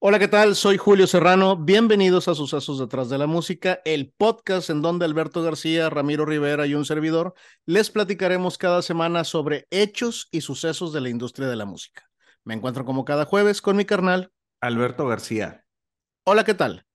Hola, ¿qué tal? Soy Julio Serrano. Bienvenidos a Sucesos detrás de la música, el podcast en donde Alberto García, Ramiro Rivera y un servidor les platicaremos cada semana sobre hechos y sucesos de la industria de la música. Me encuentro como cada jueves con mi carnal Alberto García. Hola, ¿qué tal?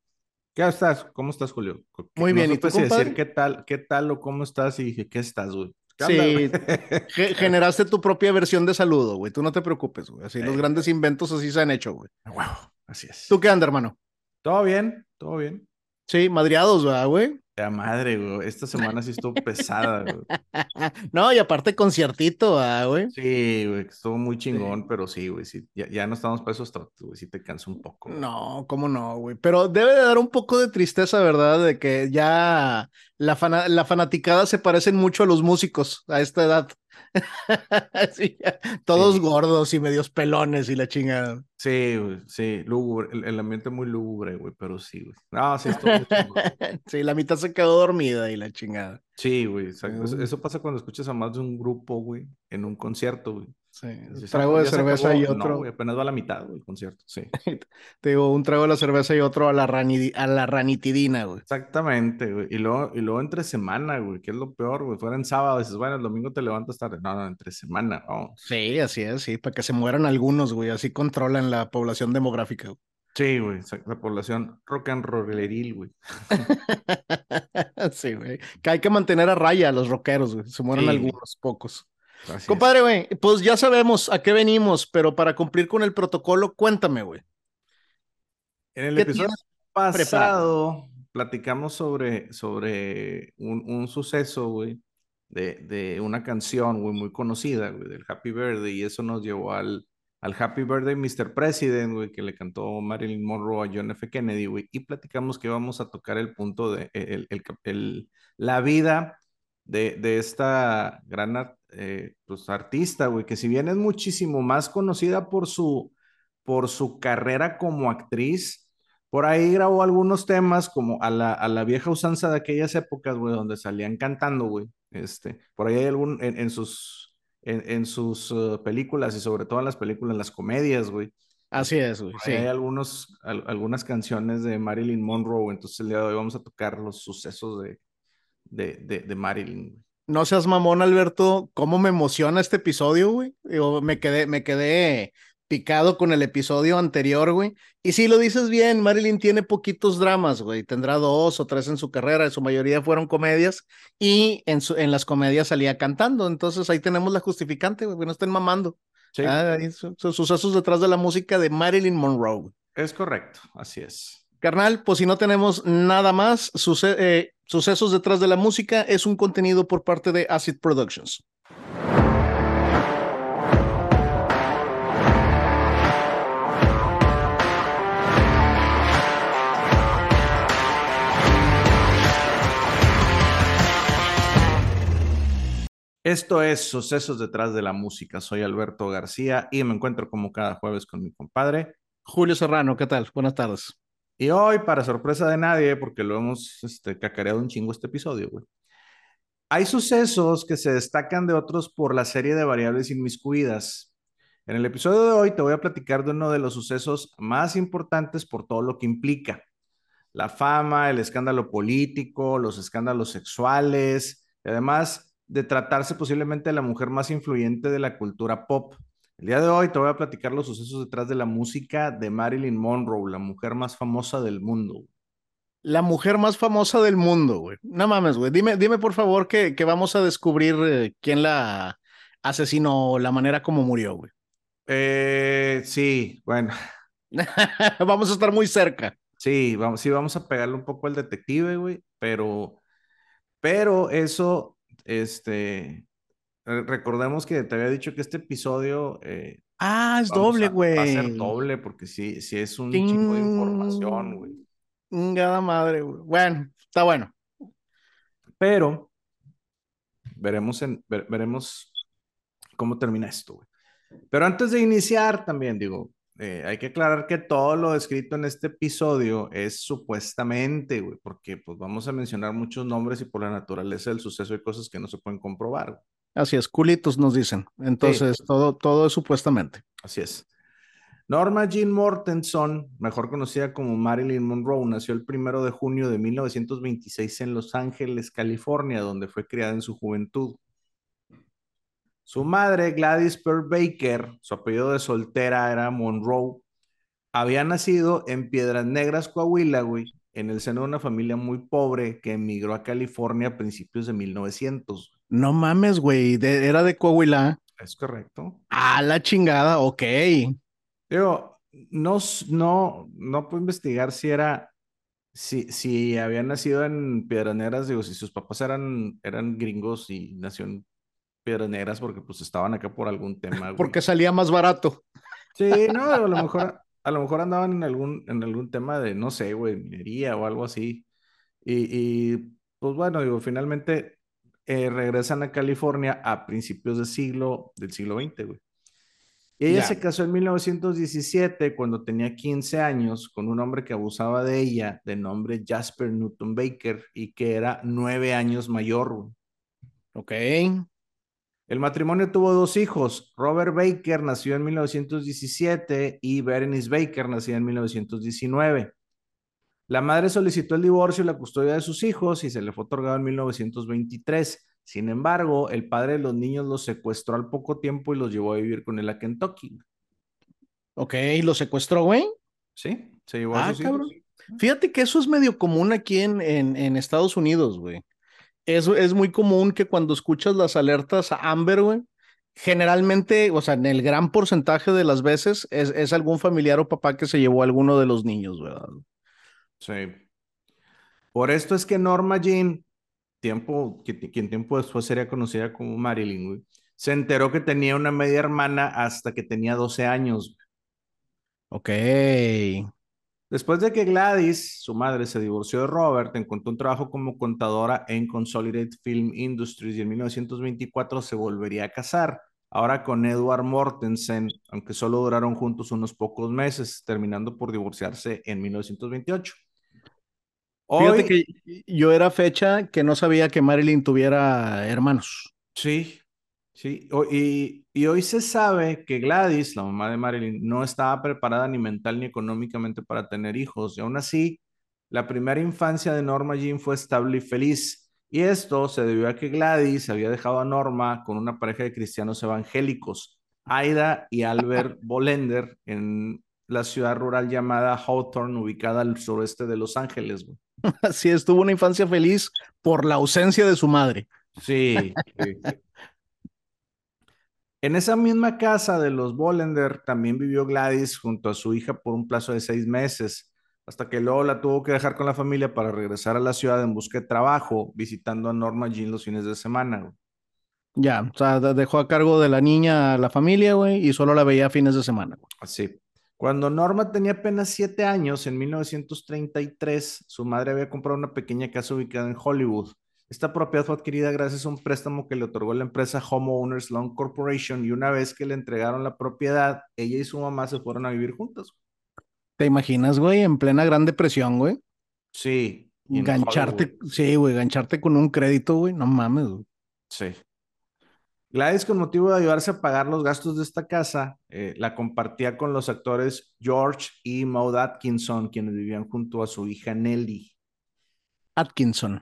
¿Qué estás? ¿Cómo estás, Julio? Muy bien, ¿y tú, decir qué tal, qué tal o cómo estás y dije, ¿qué estás, güey? Sí, generaste tu propia versión de saludo, güey. Tú no te preocupes, güey. Así los grandes inventos así se han hecho, güey. Wow. Así es. ¿Tú qué andas, hermano? Todo bien, todo bien. Sí, madriados, ¿verdad, güey? La madre, güey. Esta semana sí estuvo pesada, güey. no, y aparte conciertito, güey? Sí, güey, estuvo muy chingón, pero sí, güey, sí, ya, no estamos para esos güey, sí te cansa un poco. No, cómo no, güey. Pero debe de dar un poco de tristeza, ¿verdad? De que ya la, la fanaticada se parecen mucho a los músicos a esta edad. todos gordos y medios pelones y la chingada. Sí, sí, lúgubre, el, ambiente muy lúgubre, güey, pero sí, güey. No, sí, sí, la mitad se quedó dormida y la chingada. Sí, güey, eso, pasa cuando escuchas a más de un grupo, güey, en un concierto, güey. Sí, un trago de cerveza y otro. No, apenas va a la mitad, güey, el concierto, sí. Te digo, un trago de la cerveza y otro a la, a la ranitidina, güey. Exactamente, güey. Y luego, y luego entre semana, güey, que es lo peor, güey. Fuera en sábado, dices, bueno, el domingo te levantas tarde. No, no, entre semana, vamos. Sí, así es, sí, para que se mueran algunos, güey. Así controlan la población demográfica, güey. Sí, güey, la población rock and rolleril, güey. sí, güey. Que hay que mantener a raya a los rockeros, güey. Se mueren algunos, pocos. Compadre, güey, pues ya sabemos a qué venimos, pero para cumplir con el protocolo, cuéntame, güey. En el episodio pasado platicamos sobre, sobre un, suceso, güey, de, de, una canción, güey, muy conocida, güey, del Happy Birthday, y eso nos llevó al, al Happy Birthday Mr. President, güey, que le cantó Marilyn Monroe a John F. Kennedy, güey, y platicamos que íbamos a tocar el punto de el, el, la vida de, de esta gran eh, pues, artista, güey, que si bien es muchísimo más conocida por su, por su carrera como actriz, por ahí grabó algunos temas como a la, a la vieja usanza de aquellas épocas, güey, donde salían cantando, güey. Este, por ahí hay algún, en, sus, en, sus uh, películas y sobre todo en las películas, en las comedias, güey. Así es, güey. Sí. Hay algunos, algunas canciones de Marilyn Monroe, entonces el día de hoy vamos a tocar los sucesos de, de, de, de Marilyn no seas mamón, Alberto, cómo me emociona este episodio, güey. Yo me quedé, me quedé picado con el episodio anterior, güey. Y si lo dices bien, Marilyn tiene poquitos dramas, güey. Tendrá dos o tres en su carrera, en su mayoría fueron comedias y en, en las comedias salía cantando. Entonces ahí tenemos la justificante, güey, no estén mamando. Sí. Ah, sucesos detrás de la música de Marilyn Monroe. Es correcto, así es. Carnal, pues si no tenemos nada más, eh, Sucesos detrás de la música es un contenido por parte de Acid Productions. Esto es Sucesos detrás de la música. Soy Alberto García y me encuentro como cada jueves con mi compadre. Julio Serrano, ¿qué tal? Buenas tardes. Y hoy, para sorpresa de nadie, porque lo hemos este, cacareado un chingo este episodio, güey. Hay sucesos que se destacan de otros por la serie de variables inmiscuidas. En el episodio de hoy te voy a platicar de uno de los sucesos más importantes por todo lo que implica. La fama, el escándalo político, los escándalos sexuales, y además de tratarse posiblemente de la mujer más influyente de la cultura pop. El día de hoy te voy a platicar los sucesos detrás de la música de Marilyn Monroe, la mujer más famosa del mundo. La mujer más famosa del mundo, güey. No mames, güey. Dime, dime por favor que, que vamos a descubrir eh, quién la asesinó, la manera como murió, güey. Eh, sí, bueno. vamos a estar muy cerca. Sí, vamos, sí, vamos a pegarle un poco al detective, güey, pero, pero eso, este, Recordemos que te había dicho que este episodio. Eh, ah, es doble, güey. Va a ser doble porque sí, sí es un chingo de información, güey. Chingada madre, güey. Bueno, está bueno. Pero veremos, en, veremos cómo termina esto, güey. Pero antes de iniciar, también digo, eh, hay que aclarar que todo lo escrito en este episodio es supuestamente, güey, porque pues vamos a mencionar muchos nombres y por la naturaleza del suceso hay cosas que no se pueden comprobar. Así es, culitos nos dicen. Entonces, todo, todo es supuestamente. Así es. Norma Jean Mortenson, mejor conocida como Marilyn Monroe, nació el primero de junio de 1926 en Los Ángeles, California, donde fue criada en su juventud. Su madre, Gladys Pearl Baker, su apellido de soltera era Monroe, había nacido en Piedras Negras, Coahuila, güey, en el seno de una familia muy pobre que emigró a California a principios de 1900. No mames, güey, era de Coahuila. Es correcto. Ah, la chingada, ok. Digo, no, no, no puedo investigar si era, si, si había nacido en Piedras Negras, digo, si sus papás eran, eran gringos y nació en Piedras Negras porque pues estaban acá por algún tema. Porque salía más barato. Sí, no, a lo mejor, a lo mejor andaban en algún, en algún tema de, no sé, güey, minería o algo así. Y, y pues bueno, digo, finalmente eh, regresan a California a principios del siglo, del siglo XX, güey. Ella se casó en 1917 cuando tenía 15 años con un hombre que abusaba de ella de nombre Jasper Newton Baker y que era nueve años mayor. Ok. El matrimonio tuvo dos hijos. Robert Baker nació en 1917 y Berenice Baker nació en 1919. La madre solicitó el divorcio y la custodia de sus hijos y se le fue otorgado en 1923. Sin embargo, el padre de los niños los secuestró al poco tiempo y los llevó a vivir con él a Kentucky. Ok, ¿lo secuestró, güey? Sí, se llevó a ah, sus cabrón. Fíjate que eso es medio común aquí en, en, Estados Unidos, güey. Es, es muy común que cuando escuchas las alertas a Amber, güey, generalmente, o sea, en el gran porcentaje de las veces es, es algún familiar o papá que se llevó a alguno de los niños, ¿verdad? Sí. Por esto es que Norma Jean tiempo, quien tiempo después sería conocida como Marilyn, se enteró que tenía una media hermana hasta que tenía 12 años. Ok. Después de que Gladys, su madre, se divorció de Robert, encontró un trabajo como contadora en Consolidated Film Industries y en 1924 se volvería a casar, ahora con Edward Mortensen, aunque solo duraron juntos unos pocos meses, terminando por divorciarse en 1928. Fíjate que yo era fecha que no sabía que Marilyn tuviera hermanos. Sí, sí. Y, y, hoy se sabe que Gladys, la mamá de Marilyn, no estaba preparada ni mental ni económicamente para tener hijos. Y aún así, la primera infancia de Norma Jean fue estable y feliz. Y esto se debió a que Gladys había dejado a Norma con una pareja de cristianos evangélicos, Aida y Albert Bolender, en la ciudad rural llamada Hawthorne, ubicada al sureste de Los Ángeles. Así estuvo una infancia feliz por la ausencia de su madre. Sí. en esa misma casa de los Bolender también vivió Gladys junto a su hija por un plazo de seis meses, hasta que luego la tuvo que dejar con la familia para regresar a la ciudad en busca de trabajo, visitando a Norma Jean los fines de semana. Ya, o sea, dejó a cargo de la niña a la familia, güey, y solo la veía fines de semana. Así. Cuando Norma tenía apenas siete años, en 1933, su madre había comprado una pequeña casa ubicada en Hollywood. Esta propiedad fue adquirida gracias a un préstamo que le otorgó la empresa Homeowners Loan Corporation y una vez que le entregaron la propiedad, ella y su mamá se fueron a vivir juntas. ¿Te imaginas, güey? En plena Gran Depresión, güey. Sí. Gancharte, sí, güey, gancharte con un crédito, güey, no mames, güey. Sí. Gladys, con motivo de ayudarse a pagar los gastos de esta casa, eh, la compartía con los actores George y Maud Atkinson, quienes vivían junto a su hija Nelly. Atkinson.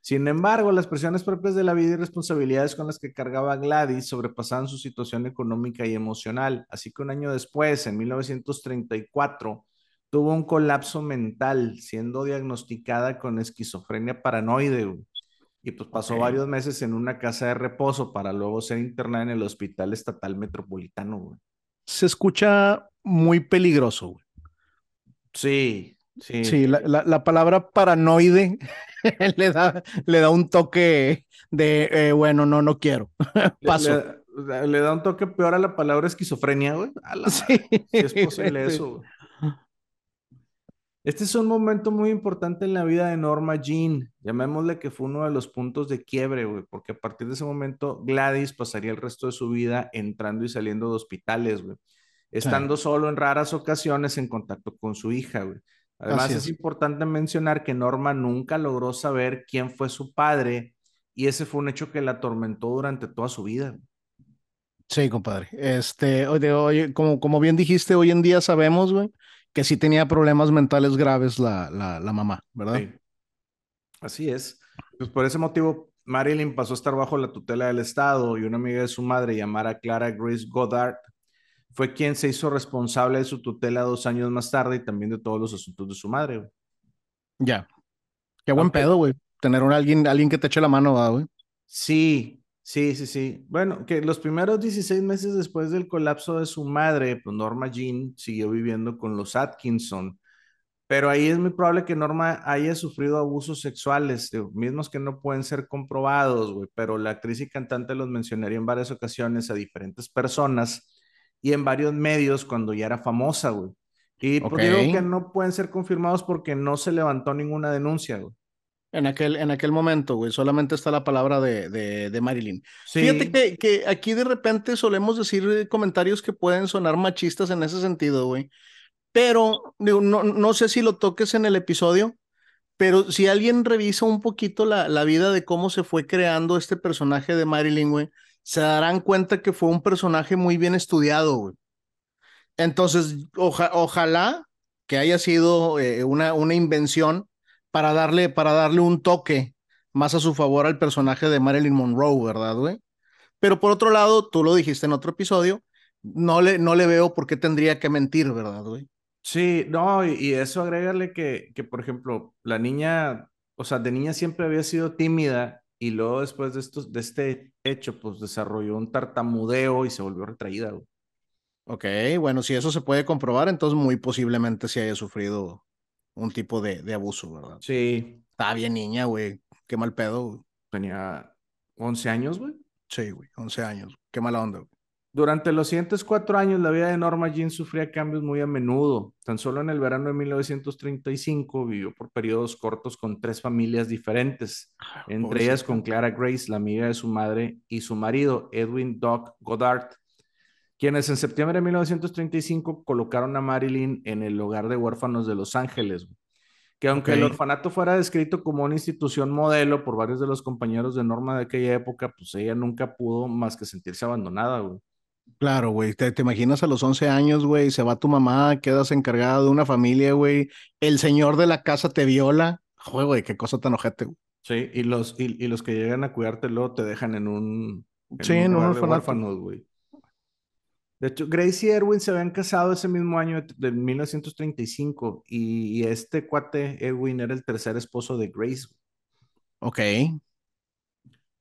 Sin embargo, las presiones propias de la vida y responsabilidades con las que cargaba Gladys sobrepasaban su situación económica y emocional. Así que un año después, en 1934, tuvo un colapso mental, siendo diagnosticada con esquizofrenia paranoide y pues pasó varios meses en una casa de reposo para luego ser internada en el Hospital Estatal Metropolitano, güey. Se escucha muy peligroso, güey. Sí, sí. Sí, la, palabra paranoide le, da, le da un toque de, eh, bueno, no, no quiero. Paso. Le, da un toque peor a la palabra esquizofrenia, güey. sí. Si es posible eso, güey. Este es un momento muy importante en la vida de Norma Jean. Llamémosle que fue uno de los puntos de quiebre, güey, porque a partir de ese momento Gladys pasaría el resto de su vida entrando y saliendo de hospitales, güey. Estando solo en raras ocasiones en contacto con su hija, güey. Además, es. es importante mencionar que Norma nunca logró saber quién fue su padre y ese fue un hecho que la atormentó durante toda su vida. Sí, compadre. Este, oye, oye, como, como bien dijiste, hoy en día sabemos, güey, que sí tenía problemas mentales graves la, la, la mamá, ¿verdad? Sí. Así es. Pues por ese motivo, Marilyn pasó a estar bajo la tutela del Estado y una amiga de su madre llamada Clara Grace Goddard fue quien se hizo responsable de su tutela dos años más tarde y también de todos los asuntos de su madre. güey. Ya. Qué buen pedo, güey. Tener un, alguien, alguien que te eche la mano, ¿verdad, güey. Sí, sí, sí, sí. Bueno, que los primeros 16 meses después del colapso de su madre, pues Norma Jean siguió viviendo con los Atkinson. Pero ahí es muy probable que Norma haya sufrido abusos sexuales, mismos que no pueden ser comprobados, güey, pero la actriz y cantante los mencionaría en varias ocasiones a diferentes personas y en varios medios cuando ya era famosa, güey. Y pues digo que no pueden ser confirmados porque no se levantó ninguna denuncia, güey. En aquel, en aquel momento, güey, solamente está la palabra de, de, de Marilyn. Fíjate Sí, que, que aquí de repente solemos decir comentarios que pueden sonar machistas en ese sentido, güey. Pero digo, no, no sé si lo toques en el episodio, pero si alguien revisa un poquito la, la vida de cómo se fue creando este personaje de Marilyn, güey, se darán cuenta que fue un personaje muy bien estudiado, güey. Entonces, oja- ojalá que haya sido eh, una, una invención para darle, para darle un toque más a su favor al personaje de Marilyn Monroe, ¿verdad, güey? Pero por otro lado, tú lo dijiste en otro episodio, no le, no le veo por qué tendría que mentir, ¿verdad, güey? sí, no, y, y eso agrégale que, que, por ejemplo, la niña, o sea, de niña siempre había sido tímida y luego después de, estos, de este hecho, pues desarrolló un tartamudeo y se volvió retraída, güey. Ok, bueno, si eso se puede comprobar, entonces muy posiblemente sí haya sufrido un tipo de, de abuso, ¿verdad? Sí, Está bien niña, güey. Qué mal pedo, güey. tenía 11 años, güey. Sí, güey, 11 años. Qué mala onda, güey. Durante los siguientes cuatro años, la vida de Norma Jean sufría cambios muy a menudo. Tan solo en el verano de 1935 vivió por periodos cortos con tres familias diferentes, entre ellas con Clara Grace, la amiga de su madre, y su marido, Edwin Doc Goddard, quienes en septiembre de 1935 colocaron a Marilyn en el hogar de huérfanos de Los Ángeles, que aunque el orfanato fuera descrito como una institución modelo por varios de los compañeros de Norma de aquella época, pues ella nunca pudo más que sentirse abandonada, güey. Claro, güey. ¿Te, te imaginas a los 11 años, güey? Se va tu mamá, quedas encargado de una familia, güey. El señor de la casa te viola. Joder, güey, qué cosa tan ojete, güey. Sí, y los, y, y los que llegan a cuidarte luego te dejan en un, en Sí, un en un orfanato. güey. De hecho, Grace y Erwin se habían casado ese mismo año de, de 1935 y, y este cuate, Erwin, era el tercer esposo de Grace. Ok.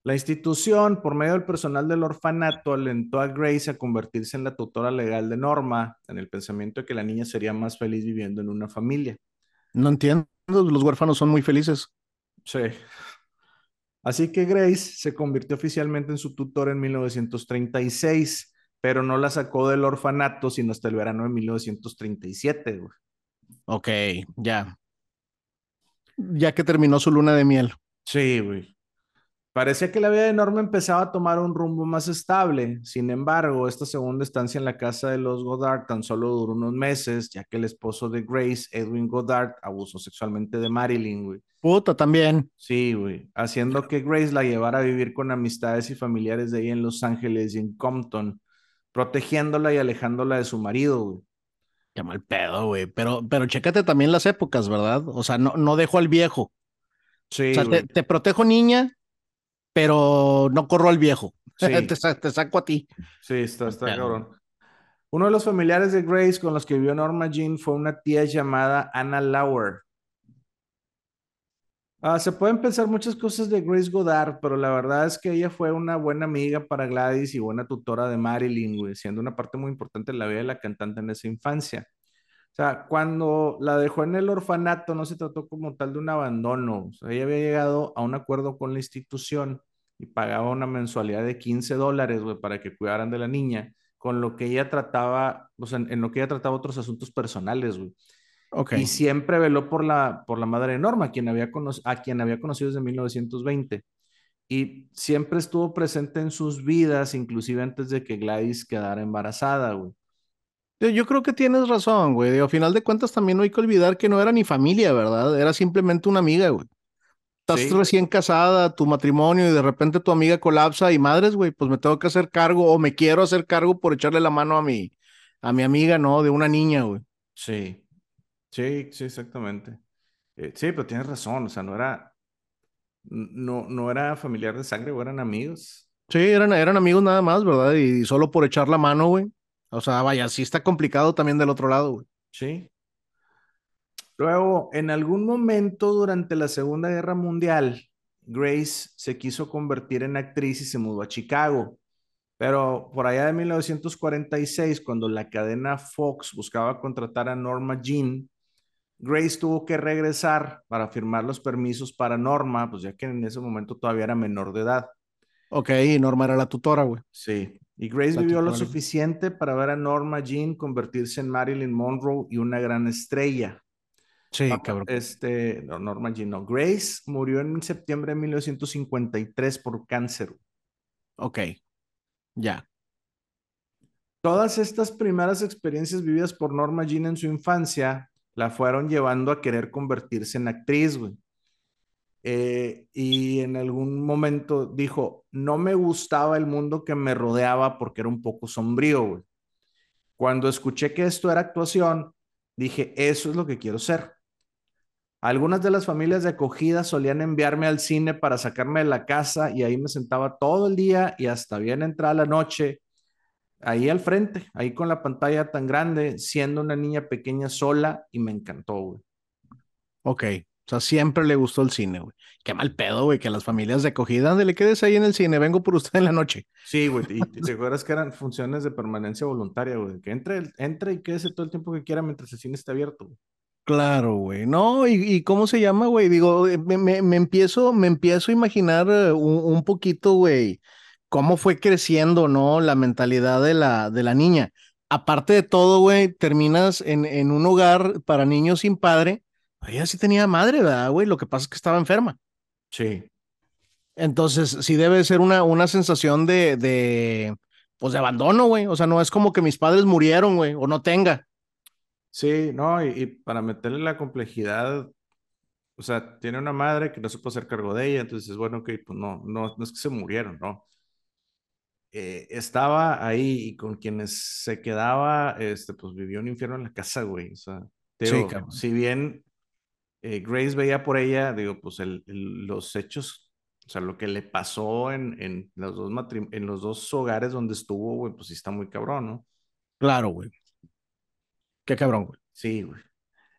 La institución, por medio del personal del orfanato, alentó a Grace a convertirse en la tutora legal de Norma, en el pensamiento de que la niña sería más feliz viviendo en una familia. No entiendo. Los huérfanos son muy felices. Sí. Así que Grace se convirtió oficialmente en su tutor en 1936, pero no la sacó del orfanato sino hasta el verano de 1937. güey. Ok, ya. Ya que terminó su luna de miel. Sí, güey. Parecía que la vida de Norma empezaba a tomar un rumbo más estable. Sin embargo, esta segunda estancia en la casa de los Goddard tan solo duró unos meses, ya que el esposo de Grace, Edwin Goddard, abusó sexualmente de Marilyn, güey. Puta, también. Sí, güey. Haciendo que Grace la llevara a vivir con amistades y familiares de ella en Los Ángeles y en Compton, protegiéndola y alejándola de su marido, güey. Qué mal pedo, güey. Pero, pero chécate también las épocas, ¿verdad? O sea, no, no dejo al viejo. O Sí, sea, te, protejo niña, pero no corro al viejo. Sí, te, te saco a ti. sí, está, está Pedo. cabrón. Uno de los familiares de Grace con los que vivió Norma Jean fue una tía llamada Anna Lauer. Ah, se pueden pensar muchas cosas de Grace Goddard, pero la verdad es que ella fue una buena amiga para Gladys y buena tutora de Marilyn, güey, siendo una parte muy importante de la vida de la cantante en esa infancia. O sea, cuando la dejó en el orfanato, no se trató como tal de un abandono. O sea, ella había llegado a un acuerdo con la institución y pagaba una mensualidad de 15 dólares, para que cuidaran de la niña, con lo que ella trataba, o sea, en, en lo que ella trataba otros asuntos personales, güey. Y siempre veló por la, por la madre de Norma, quien había a quien había conocido desde 1920. Y siempre estuvo presente en sus vidas, inclusive antes de que Gladys quedara embarazada, güey. Yo, creo que tienes razón, güey. A final de cuentas también no hay que olvidar que no era ni familia, ¿verdad? Era simplemente una amiga, güey. estás recién casada, tu matrimonio y de repente tu amiga colapsa y madres, güey, pues me tengo que hacer cargo o me quiero hacer cargo por echarle la mano a mi, a mi amiga, ¿no? De una niña, güey. Sí, sí, sí, exactamente. Eh, sí, pero tienes razón, o sea, no era, no, no era familiar de sangre, o eran amigos. Sí, eran, eran amigos nada más, ¿verdad? Y solo por echar la mano, güey. O sea, vaya, sí está complicado también del otro lado, güey. Sí, Luego, en algún momento durante la Segunda Guerra Mundial, Grace se quiso convertir en actriz y se mudó a Chicago. Pero por allá de 1946, cuando la cadena Fox buscaba contratar a Norma Jean, Grace tuvo que regresar para firmar los permisos para Norma, pues ya que en ese momento todavía era menor de edad. Ok, y Norma era la tutora, güey. Sí. Y Grace vivió lo suficiente para ver a Norma Jean convertirse en Marilyn Monroe y una gran estrella. Sí, cabrón. Este, no, Norman Gino. Grace murió en septiembre de 1953 por cáncer. Ok, ya. Todas estas primeras experiencias vividas por Norma Jean en su infancia la fueron llevando a querer convertirse en actriz, güey. Eh, y en algún momento dijo, no me gustaba el mundo que me rodeaba porque era un poco sombrío, güey. Cuando escuché que esto era actuación, dije, eso es lo que quiero ser. Algunas de las familias de acogida solían enviarme al cine para sacarme de la casa y ahí me sentaba todo el día y hasta bien entrada la noche, ahí al frente, ahí con la pantalla tan grande, siendo una niña pequeña sola y me encantó, güey. Ok, o sea, siempre le gustó el cine, güey. Qué mal pedo, güey, que las familias de acogida, le quedes ahí en el cine, vengo por usted en la noche. Sí, güey, y te acuerdas que eran funciones de permanencia voluntaria, güey, que entre, entre y quédese todo el tiempo que quiera mientras el cine esté abierto, güey. Claro, güey. No, y, cómo se llama, güey. Digo, eh, me, empiezo, me empiezo a imaginar eh, un, poquito, güey, cómo fue creciendo, ¿no? La mentalidad de la, de la niña. Aparte de todo, güey, terminas en, en un hogar para niños sin padre. Ella sí tenía madre, ¿verdad, güey? Lo que pasa es que estaba enferma. Sí. Entonces, sí debe ser una, una sensación de, de, pues de abandono, güey. O sea, no es como que mis padres murieron, güey, o no tenga. Sí, no, y, para meterle la complejidad, o sea, tiene una madre que no se puede hacer cargo de ella, entonces, bueno, que pues no, no, no es que se murieron, ¿no? Eh, estaba ahí y con quienes se quedaba, este, pues vivió un infierno en la casa, güey. O sea, digo, si bien eh, Grace veía por ella, digo, pues el, los hechos, o sea, lo que le pasó en, en, los dos en los dos hogares donde estuvo, güey, pues sí está muy cabrón, ¿no? Claro, güey. Qué cabrón, güey. Sí, güey.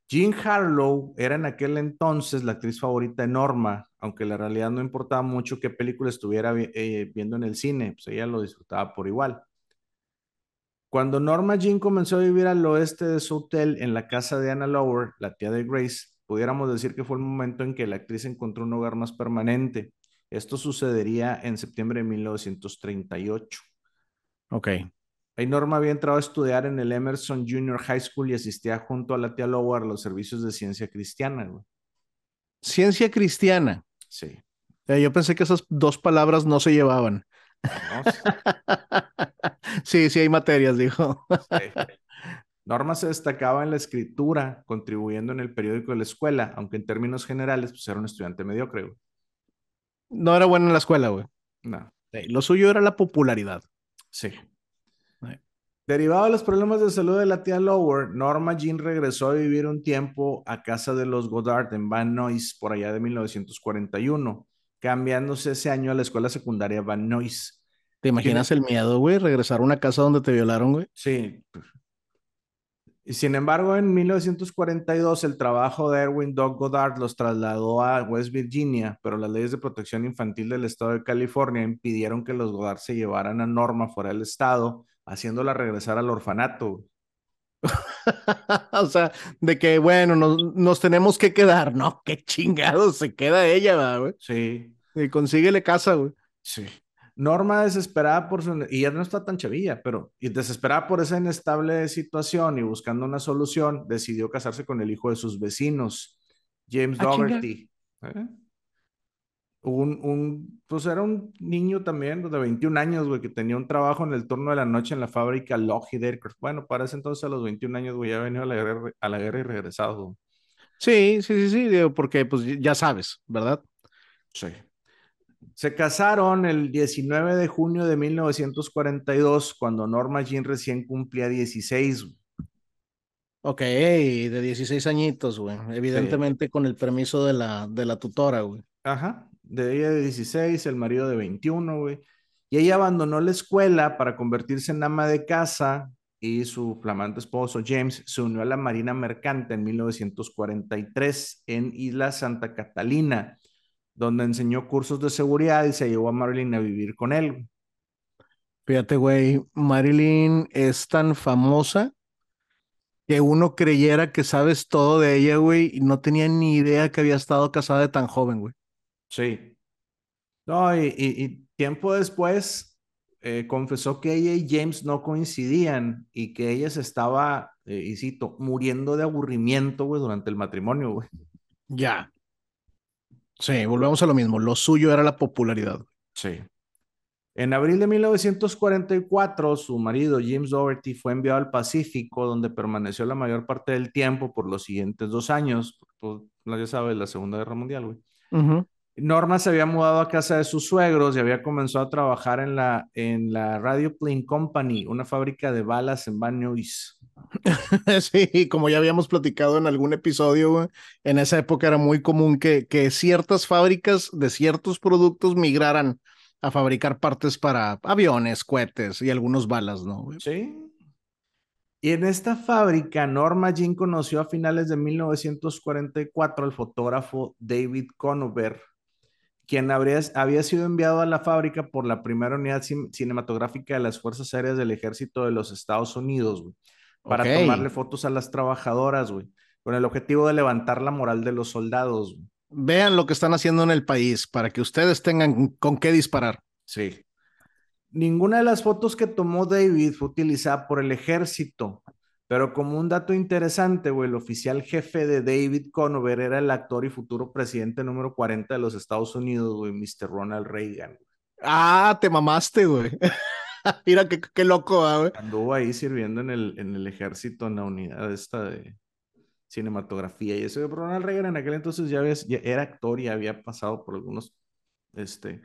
Jean Harlow era en aquel entonces la actriz favorita de Norma, aunque la realidad no importaba mucho qué película estuviera eh, viendo en el cine, pues ella lo disfrutaba por igual. Cuando Norma Jean comenzó a vivir al oeste de su hotel en la casa de Anna Lower, la tía de Grace, pudiéramos decir que fue el momento en que la actriz encontró un hogar más permanente. Esto sucedería en septiembre de 1938. Ok. Ahí Norma había entrado a estudiar en el Emerson Junior High School y asistía junto a la tía Lower a los servicios de ciencia cristiana. Ciencia cristiana. Sí. Eh, yo pensé que esas dos palabras no se llevaban. sí, sí hay materias, dijo. Norma se destacaba en la escritura, contribuyendo en el periódico de la escuela, aunque en términos generales, pues era un estudiante mediocre. No era bueno en la escuela, güey. No. lo suyo era la popularidad. Sí. Derivado de los problemas de salud de la tía Lower, Norma Jean regresó a vivir un tiempo a casa de los Goddard en Van Nuys por allá de 1941, cambiándose ese año a la escuela secundaria Van Nuys. ¿Te imaginas el miedo, güey? Regresar a una casa donde te violaron, güey. Sí. Y sin embargo, en 1942 el trabajo de Erwin Doug Goddard los trasladó a West Virginia, pero las leyes de protección infantil del estado de California impidieron que los Goddard se llevaran a Norma fuera del estado haciéndola regresar al orfanato. o sea, de que, bueno, nos, tenemos que quedar, ¿no? Qué chingado se queda ella, güey. Sí. Y consíguele casa, güey. Sí. Norma desesperada por su... Y ya no está tan chavilla, pero... Y desesperada por esa inestable situación y buscando una solución, decidió casarse con el hijo de sus vecinos, James ah, Dougherty un, un, pues era un niño también de 21 años, güey, que tenía un trabajo en el turno de la noche en la fábrica Lockheed Aircraft. Bueno, para ese entonces a los 21 años, güey, ya venido a la guerra, a la guerra y regresado. Sí, sí, sí, sí, porque pues ya sabes, ¿verdad? Sí. Se casaron el 19 de junio de 1942, cuando Norma Jean recién cumplía 16. Ok, de 16 añitos, güey. Evidentemente con el permiso de la, de la tutora, güey. Ajá, de ella de 16, el marido de 21, güey. Y ella abandonó la escuela para convertirse en ama de casa y su flamante esposo James se unió a la Marina Mercante en 1943 en Isla Santa Catalina, donde enseñó cursos de seguridad y se llevó a Marilyn a vivir con él. Fíjate, güey, Marilyn es tan famosa que uno creyera que sabes todo de ella, güey, y no tenía ni idea que había estado casada de tan joven, güey. Sí. No, y, tiempo después eh, confesó que ella y James no coincidían y que ella se estaba, eh, y cito, muriendo de aburrimiento, güey, durante el matrimonio, güey. Ya. Sí, volvemos a lo mismo. Lo suyo era la popularidad. Sí. En abril de 1944, su marido James Doherty fue enviado al Pacífico, donde permaneció la mayor parte del tiempo por los siguientes dos años. Pues, ya sabes, la Segunda Guerra Mundial, güey. Norma se había mudado a casa de sus suegros y había comenzado a trabajar en la, en la Radio Plane Company, una fábrica de balas en Van Nuys. sí, como ya habíamos platicado en algún episodio, en esa época era muy común que, que ciertas fábricas de ciertos productos migraran a fabricar partes para aviones, cohetes y algunos balas, ¿no? Sí. Y en esta fábrica, Norma Jean conoció a finales de 1944 al fotógrafo David Conover, quien habría, había sido enviado a la fábrica por la primera unidad cinematográfica de las Fuerzas Aéreas del Ejército de los Estados Unidos, güey, para tomarle fotos a las trabajadoras, güey, con el objetivo de levantar la moral de los soldados. Vean lo que están haciendo en el país para que ustedes tengan con qué disparar. Sí. Ninguna de las fotos que tomó David fue utilizada por el ejército, pero como un dato interesante, güey, el oficial jefe de David Conover era el actor y futuro presidente número 40 de los Estados Unidos, güey, Mr. Ronald Reagan. Ah, te mamaste, güey. Mira qué, qué loco, güey. Anduvo ahí sirviendo en el, en el ejército, en la unidad esta de cinematografía. Y eso, Ronald Reagan en aquel entonces ya, ya era actor y había pasado por algunos, este,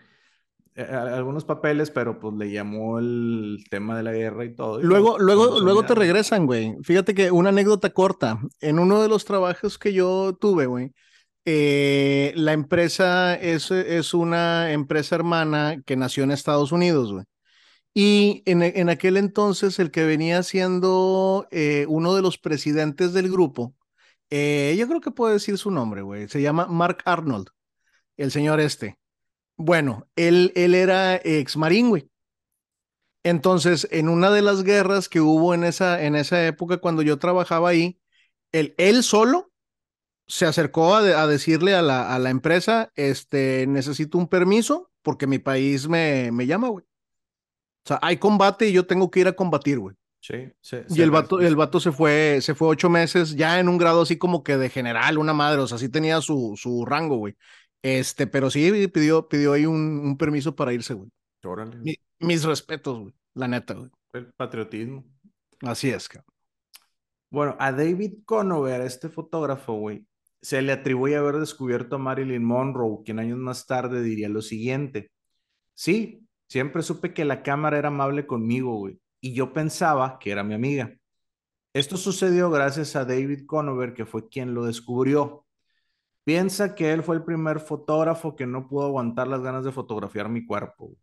eh, algunos papeles, pero pues le llamó el tema de la guerra y todo. luego, luego, luego te regresan, güey. Fíjate que una anécdota corta. En uno de los trabajos que yo tuve, güey, eh, la empresa es, es una empresa hermana que nació en Estados Unidos, güey. Y en, en, aquel entonces el que venía siendo eh, uno de los presidentes del grupo, yo creo que puedo decir su nombre, güey, se llama Mark Arnold, el señor este. Bueno, él, él era ex marín, güey. Entonces, en una de las guerras que hubo en esa, en esa época cuando yo trabajaba ahí, él, él solo se acercó a, a decirle a la, a la, empresa, este, necesito un permiso porque mi país me, me llama, güey. O sea, hay combate y yo tengo que ir a combatir, güey. Sí, sí. Y el vato, el vato se fue, se fue ocho meses ya en un grado así como que de general, una madre, o sea, sí tenía su, su rango, güey. Este, pero sí pidió, pidió ahí un, permiso para irse, güey. mis respetos, güey. La neta, güey. El patriotismo. Así es, cabrón. Bueno, a David Conover, este fotógrafo, güey, se le atribuye haber descubierto a Marilyn Monroe, quien años más tarde diría lo siguiente. Sí, siempre supe que la cámara era amable conmigo, güey, y yo pensaba que era mi amiga. Esto sucedió gracias a David Conover, que fue quien lo descubrió. Piensa que él fue el primer fotógrafo que no pudo aguantar las ganas de fotografiar mi cuerpo.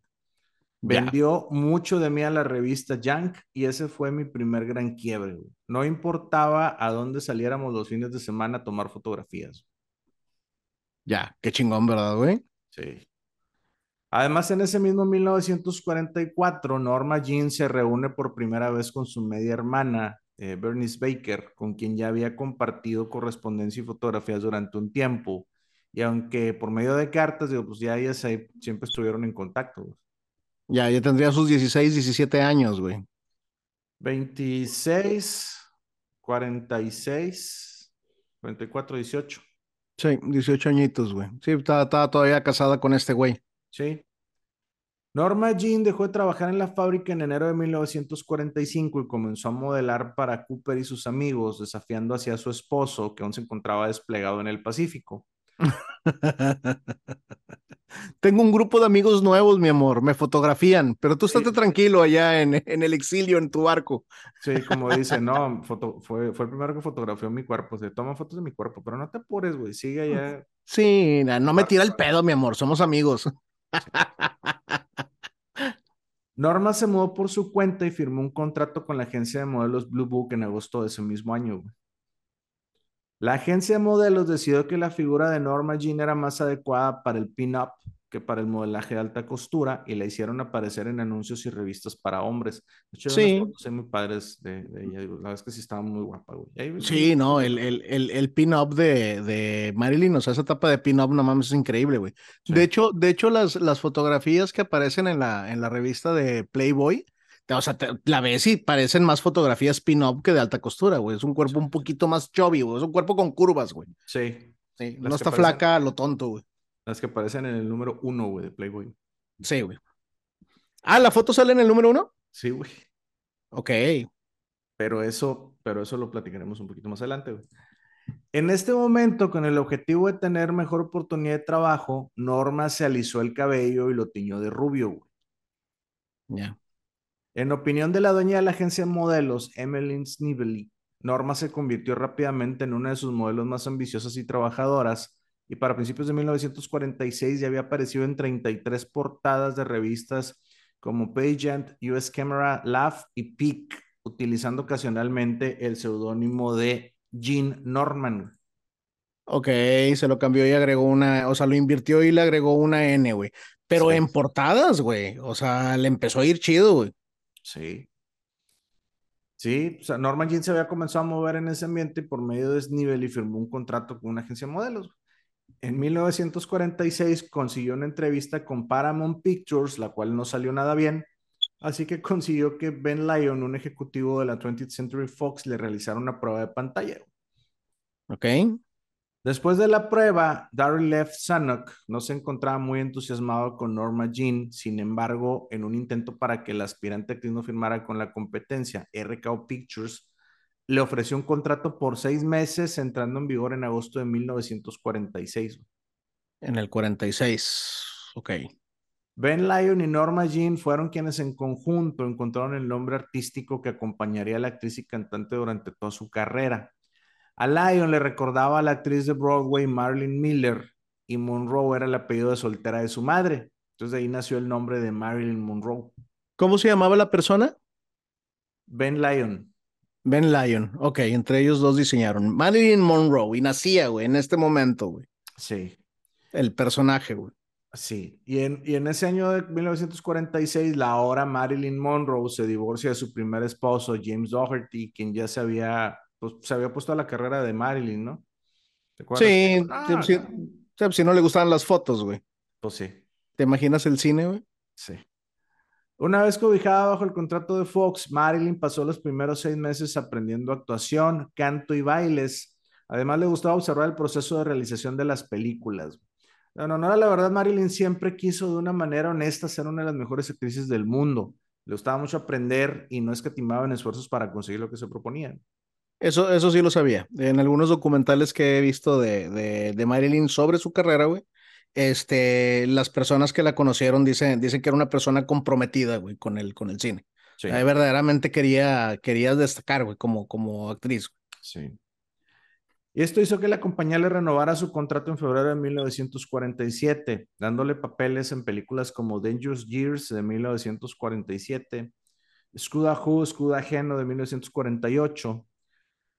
Vendió mucho de mí a la revista Junk y ese fue mi primer gran quiebre. No importaba a dónde saliéramos los fines de semana a tomar fotografías. Ya, qué chingón, ¿verdad, güey? Sí. Además, en ese mismo 1944, Norma Jean se reúne por primera vez con su media hermana, eh, Bernice Baker, con quien ya había compartido correspondencia y fotografías durante un tiempo. Y aunque por medio de cartas, digo, pues ya ellas siempre estuvieron en contacto. Ya, ya tendría sus 16, 17 años, güey. 26, 46, 44, 18. Sí, 18 añitos, güey. Sí, estaba todavía casada con este güey. Sí. Norma Jean dejó de trabajar en la fábrica en enero de 1945 y comenzó a modelar para Cooper y sus amigos, desafiando hacia su esposo, que aún se encontraba desplegado en el Pacífico. Tengo un grupo de amigos nuevos, mi amor, me fotografían, pero tú estate tranquilo allá en, en, el exilio, en tu barco. Sí, como dice, no, foto, fue, fue el primero que fotografió mi cuerpo, se toma fotos de mi cuerpo, pero no te apures, güey, sigue allá. Sí, no me tira el pedo, mi amor, somos amigos. Norma se mudó por su cuenta y firmó un contrato con la agencia de modelos Blue Book en agosto de ese mismo año. La agencia de modelos decidió que la figura de Norma Jean era más adecuada para el pin-up que para el modelaje de alta costura y la hicieron aparecer en anuncios y revistas para hombres. De hecho, sí. fotos muy padres de, ella. la verdad es que sí estaba muy guapa, güey. sí, no, el, el, el, el pin-up de, de, Marilyn, o sea, esa etapa de pin-up, no mames, es increíble, güey. De hecho, de hecho las, las fotografías que aparecen en la, en la revista de Playboy, o sea, la ves y parecen más fotografías pin-up que de alta costura, güey. Es un cuerpo un poquito más chubby, güey. Es un cuerpo con curvas, güey. Sí. sí no está flaca lo tonto, güey. Las que aparecen en el número uno, güey, de Playboy. Sí, güey. Ah, ¿la foto sale en el número uno? Sí, güey. Ok. Pero eso, pero eso lo platicaremos un poquito más adelante, güey. En este momento, con el objetivo de tener mejor oportunidad de trabajo, Norma se alisó el cabello y lo tiñó de rubio, güey. Ya. En opinión de la dueña de la agencia de modelos, Emmeline Snively, Norma se convirtió rápidamente en una de sus modelos más ambiciosas y trabajadoras, y para principios de 1946 ya había aparecido en 33 portadas de revistas como Pageant, US Camera, Laugh y Peak, utilizando ocasionalmente el seudónimo de Jean Norman. Ok, se lo cambió y agregó una, o sea, lo invirtió y le agregó una N, güey. Pero en portadas, güey. O sea, le empezó a ir chido, güey. Sí. Sí, o sea, Norman Jean se había comenzado a mover en ese ambiente por medio de Snivel y firmó un contrato con una agencia de modelos. En 1946 consiguió una entrevista con Paramount Pictures, la cual no salió nada bien, así que consiguió que Ben Lyon, un ejecutivo de la 20th Century Fox, le realizara una prueba de pantalla. Ok. Después de la prueba, Daryl Leff Sanok no se encontraba muy entusiasmado con Norma Jean, sin embargo, en un intento para que el aspirante actriz no firmara con la competencia, RKO Pictures le ofreció un contrato por seis meses, entrando en vigor en agosto de 1946. En el 46, ok. Ben Lyon y Norma Jean fueron quienes en conjunto encontraron el nombre artístico que acompañaría a la actriz y cantante durante toda su carrera. A Lyon le recordaba a la actriz de Broadway Marilyn Miller y Monroe era el apellido de soltera de su madre. Entonces de ahí nació el nombre de Marilyn Monroe. ¿Cómo se llamaba la persona? Ben Lyon. Ben Lyon, ok, entre ellos dos diseñaron. Marilyn Monroe, y nacía, güey, en este momento, güey. Sí. El personaje, güey. Sí, y en, y en ese año de 1946, la ahora Marilyn Monroe se divorcia de su primer esposo, James Doherty, quien ya se había, pues, se había puesto a la carrera de Marilyn, ¿no? ¿Te acuerdas? Sí, ah, si, si no le gustaban las fotos, güey. Pues sí. ¿Te imaginas el cine, güey? Sí. Una vez ubicada bajo el contrato de Fox, Marilyn pasó los primeros seis meses aprendiendo actuación, canto y bailes. Además, le gustaba observar el proceso de realización de las películas. No, no, no, la verdad, Marilyn siempre quiso de una manera honesta ser una de las mejores actrices del mundo. Le gustaba mucho aprender y no escatimaba en esfuerzos para conseguir lo que se proponían. Eso, eso sí lo sabía. En algunos documentales que he visto de, de, de Marilyn sobre su carrera, güey, este, las personas que la conocieron dicen, dicen que era una persona comprometida, güey, con el, con el cine. Sí. verdaderamente quería, quería destacar, güey, como, como actriz. Sí. Y esto hizo que la compañía le renovara su contrato en febrero de 1947, dándole papeles en películas como Dangerous Years de 1947, Scuda Who, Scuda Geno de 1948,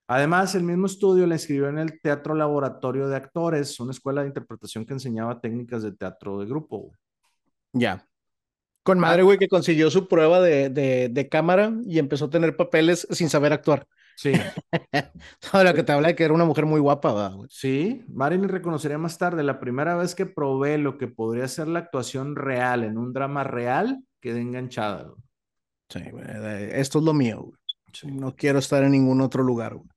Además, el mismo estudio le escribió en el Teatro Laboratorio de Actores, una escuela de interpretación que enseñaba técnicas de teatro de grupo. Ya. Con madre, güey, que consiguió su prueba de, de, cámara y empezó a tener papeles sin saber actuar. Sí. Ahora que te habla de que era una mujer muy guapa, güey. Sí, Marilyn reconocería más tarde, la primera vez que probé lo que podría ser la actuación real en un drama real, quedé enganchada. Sí, güey, esto es lo mío, güey. No quiero estar en ningún otro lugar, güey.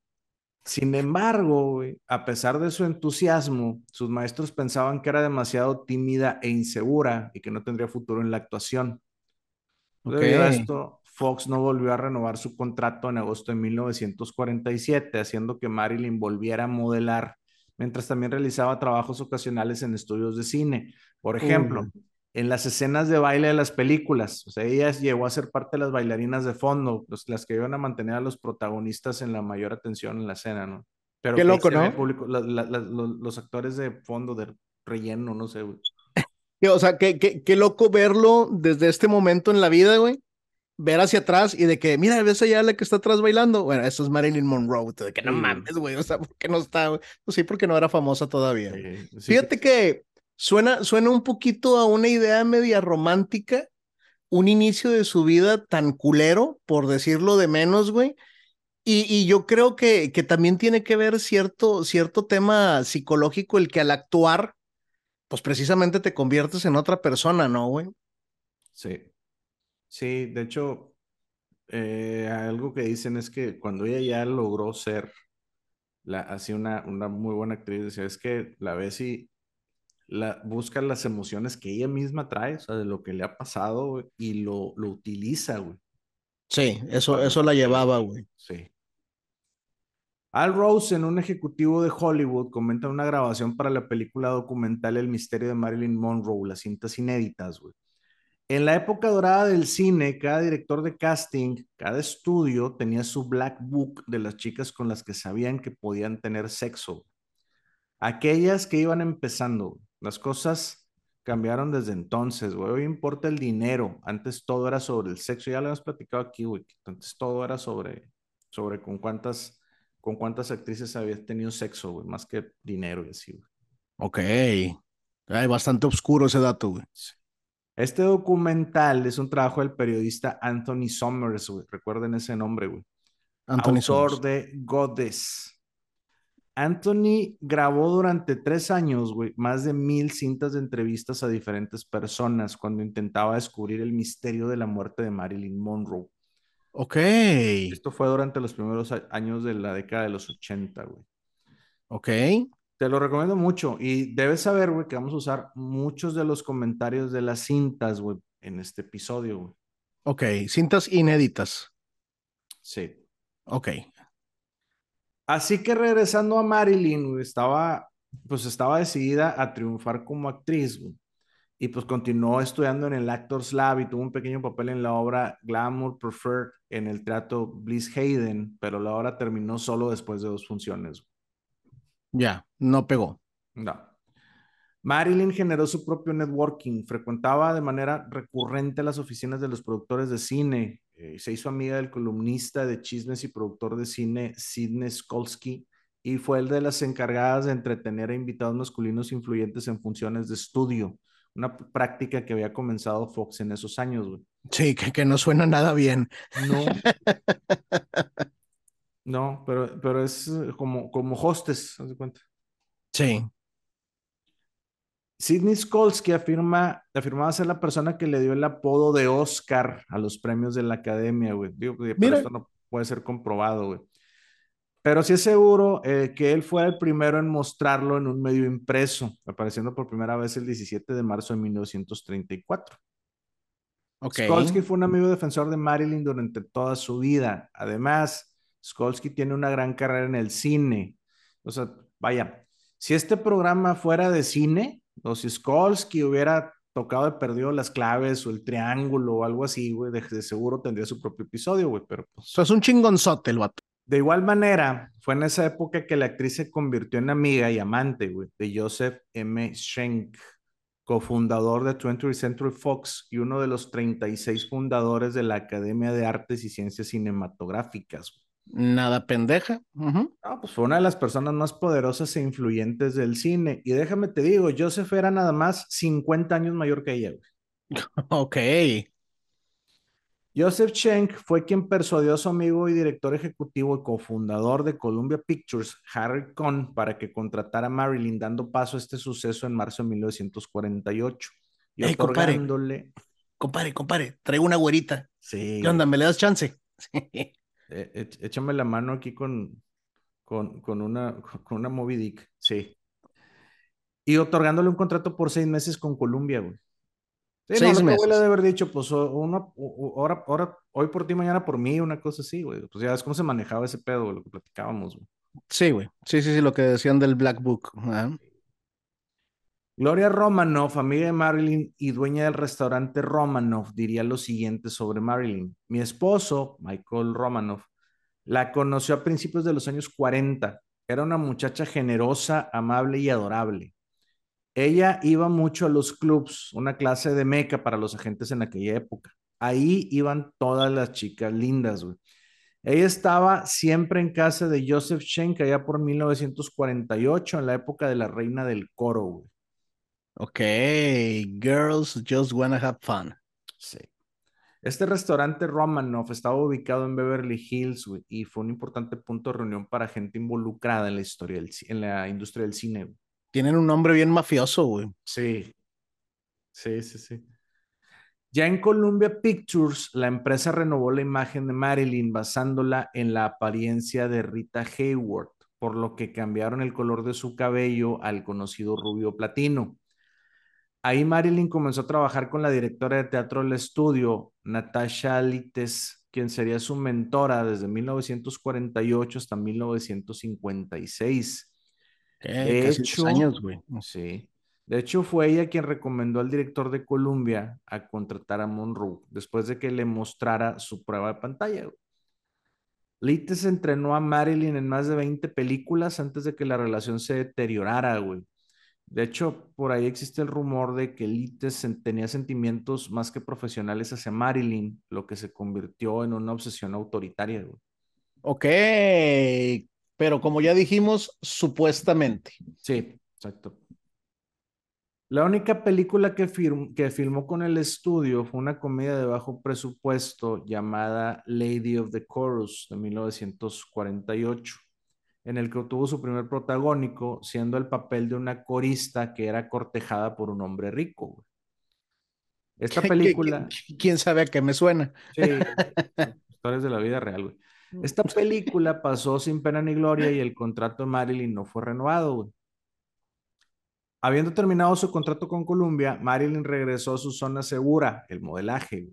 Sin embargo, a pesar de su entusiasmo, sus maestros pensaban que era demasiado tímida e insegura y que no tendría futuro en la actuación. Debido a esto, Fox no volvió a renovar su contrato en agosto de 1947, haciendo que Marilyn volviera a modelar mientras también realizaba trabajos ocasionales en estudios de cine. Por ejemplo, en las escenas de baile de las películas, o sea, ella llegó a ser parte de las bailarinas de fondo, las que iban a mantener a los protagonistas en la mayor atención en la escena, ¿no? Pero Qué loco, ¿no? los actores de fondo, de relleno, no sé, güey. O sea, qué, qué, qué loco verlo desde este momento en la vida, güey ver hacia atrás y de que, mira, ves allá la que está atrás bailando. Bueno, eso es Marilyn Monroe. De que no mames, güey. O sea, ¿por qué no está? Pues sí, porque no era famosa todavía. Fíjate que suena, suena un poquito a una idea media romántica. Un inicio de su vida tan culero, por decirlo de menos, güey. Y, y yo creo que, que también tiene que ver cierto, cierto tema psicológico, el que al actuar, pues precisamente te conviertes en otra persona, ¿no, güey? Sí. Sí, de hecho, eh, algo que dicen es que cuando ella ya logró ser la, así una, una muy buena actriz, decía, es que la ves y la, busca las emociones que ella misma trae, o sea, de lo que le ha pasado y lo, lo utiliza, güey. Sí, eso, eso la llevaba, güey. Sí. Al Rose, en un ejecutivo de Hollywood, comenta una grabación para la película documental El misterio de Marilyn Monroe, las cintas inéditas, güey. En la época dorada del cine, cada director de casting, cada estudio tenía su black book de las chicas con las que sabían que podían tener sexo. Aquellas que iban empezando, las cosas cambiaron desde entonces, güey. Hoy importa el dinero. Antes todo era sobre el sexo. Ya lo hemos platicado aquí, güey. Antes todo era sobre, sobre con cuántas, con cuántas actrices habías tenido sexo, güey. Más que dinero y así, güey. Ok. Hay bastante oscuro ese dato, güey. Este documental es un trabajo del periodista Anthony Summers, Recuerden ese nombre, güey. Anthony Autor de Goddess. Anthony grabó durante tres años, güey, más de mil cintas de entrevistas a diferentes personas cuando intentaba descubrir el misterio de la muerte de Marilyn Monroe. Ok. Esto fue durante los primeros años de la década de los 80, güey. Ok. Te lo recomiendo mucho y debes saber, güey, que vamos a usar muchos de los comentarios de las cintas, güey, en este episodio, güey. Ok, cintas inéditas. Sí. Ok. Así que regresando a Marilyn, güey, estaba, pues estaba decidida a triunfar como actriz, güey. Y pues continuó estudiando en el Actors Lab y tuvo un pequeño papel en la obra Glamour Preferred en el teatro Bliss Hayden, pero la obra terminó solo después de dos funciones. Ya, no pegó. No. Marilyn generó su propio networking, frecuentaba de manera recurrente las oficinas de los productores de cine, eh, se hizo amiga del columnista de chismes y productor de cine Sidney Skolsky y fue el de las encargadas de entretener a invitados masculinos influyentes en funciones de estudio, una práctica que había comenzado Fox en esos años. Sí, que, que no suena nada bien. No. No, pero, pero es eh, como, como hostes, ¿haz de cuenta? Sí. Sidney Skolsky afirma, afirmaba ser la persona que le dio el apodo de Oscar a los premios de la academia, güey. Digo, pero esto no puede ser comprobado, güey. Pero sí es seguro eh, que él fue el primero en mostrarlo en un medio impreso, apareciendo por primera vez el 17 de marzo de 1934. Okay. Skolsky fue un amigo defensor de Marilyn durante toda su vida. Además, Skolsky tiene una gran carrera en el cine. O sea, vaya, si este programa fuera de cine, o si Skolsky hubiera tocado y perdido las claves o el triángulo o algo así, güey, de, seguro tendría su propio episodio, güey, pero pues... es un chingonzote el vato. De igual manera, fue en esa época que la actriz se convirtió en amiga y amante, güey, de Joseph M. Schenck, cofundador de 20th Century Fox y uno de los 36 fundadores de la Academia de Artes y Ciencias Cinematográficas. Nada pendeja. pues fue una de las personas más poderosas e influyentes del cine. Y déjame te digo, Joseph era nada más 50 años mayor que ella. ok. Joseph Schenck fue quien persuadió a su amigo y director ejecutivo y cofundador de Columbia Pictures, Harry Cohn, para que contratara a Marilyn, dando paso a este suceso en marzo de 1948. Y hey, otorgándole... Compare, compare, traigo una güerita. Sí. ¿Qué onda? ¿Me le das chance? Eh, échame la mano aquí con, con, con una, con una Moby Dick, sí. Y otorgándole un contrato por seis meses con Columbia, güey. Seis meses. de haber dicho, pues, uno, ahora, ahora, hoy por ti, mañana por mí, una cosa así, güey. Pues ya es cómo se manejaba ese pedo, lo que platicábamos, güey. Sí, güey. Sí, sí, sí, lo que decían del Black Book. Gloria Romanoff, amiga de Marilyn y dueña del restaurante Romanoff, diría lo siguiente sobre Marilyn. Mi esposo, Michael Romanoff, la conoció a principios de los años 40. Era una muchacha generosa, amable y adorable. Ella iba mucho a los clubs, una clase de meca para los agentes en aquella época. Ahí iban todas las chicas lindas, güey. Ella estaba siempre en casa de Joseph Schenck allá por 1948, en la época de la reina del coro, güey. Ok, girls just wanna have fun. Sí. Este restaurante Romanoff estaba ubicado en Beverly Hills güey, y fue un importante punto de reunión para gente involucrada en la historia del, en la industria del cine. Tienen un nombre bien mafioso, güey. Sí. Sí, sí, sí. Ya en Columbia Pictures, la empresa renovó la imagen de Marilyn basándola en la apariencia de Rita Hayworth, por lo que cambiaron el color de su cabello al conocido rubio platino. Ahí Marilyn comenzó a trabajar con la directora de teatro del estudio, Natasha Lites, quien sería su mentora desde 1948 hasta 1956. de hecho, años, güey. Sí. De hecho, fue ella quien recomendó al director de Columbia a contratar a Monroe después de que le mostrara su prueba de pantalla. Lites entrenó a Marilyn en más de 20 películas antes de que la relación se deteriorara, güey. De hecho, por ahí existe el rumor de que Lites tenía sentimientos más que profesionales hacia Marilyn, lo que se convirtió en una obsesión autoritaria, güey. Ok, pero como ya dijimos, supuestamente. Sí, exacto. La única película que, que filmó con el estudio fue una comedia de bajo presupuesto llamada Lady of the Chorus de 1948, en el que obtuvo su primer protagónico, siendo el papel de una corista que era cortejada por un hombre rico. Esta película... ¿Quién sabe a qué me suena? Sí, historias de la vida real, güey. Esta película pasó sin pena ni gloria y el contrato de Marilyn no fue renovado, güey. Habiendo terminado su contrato con Columbia, Marilyn regresó a su zona segura, el modelaje,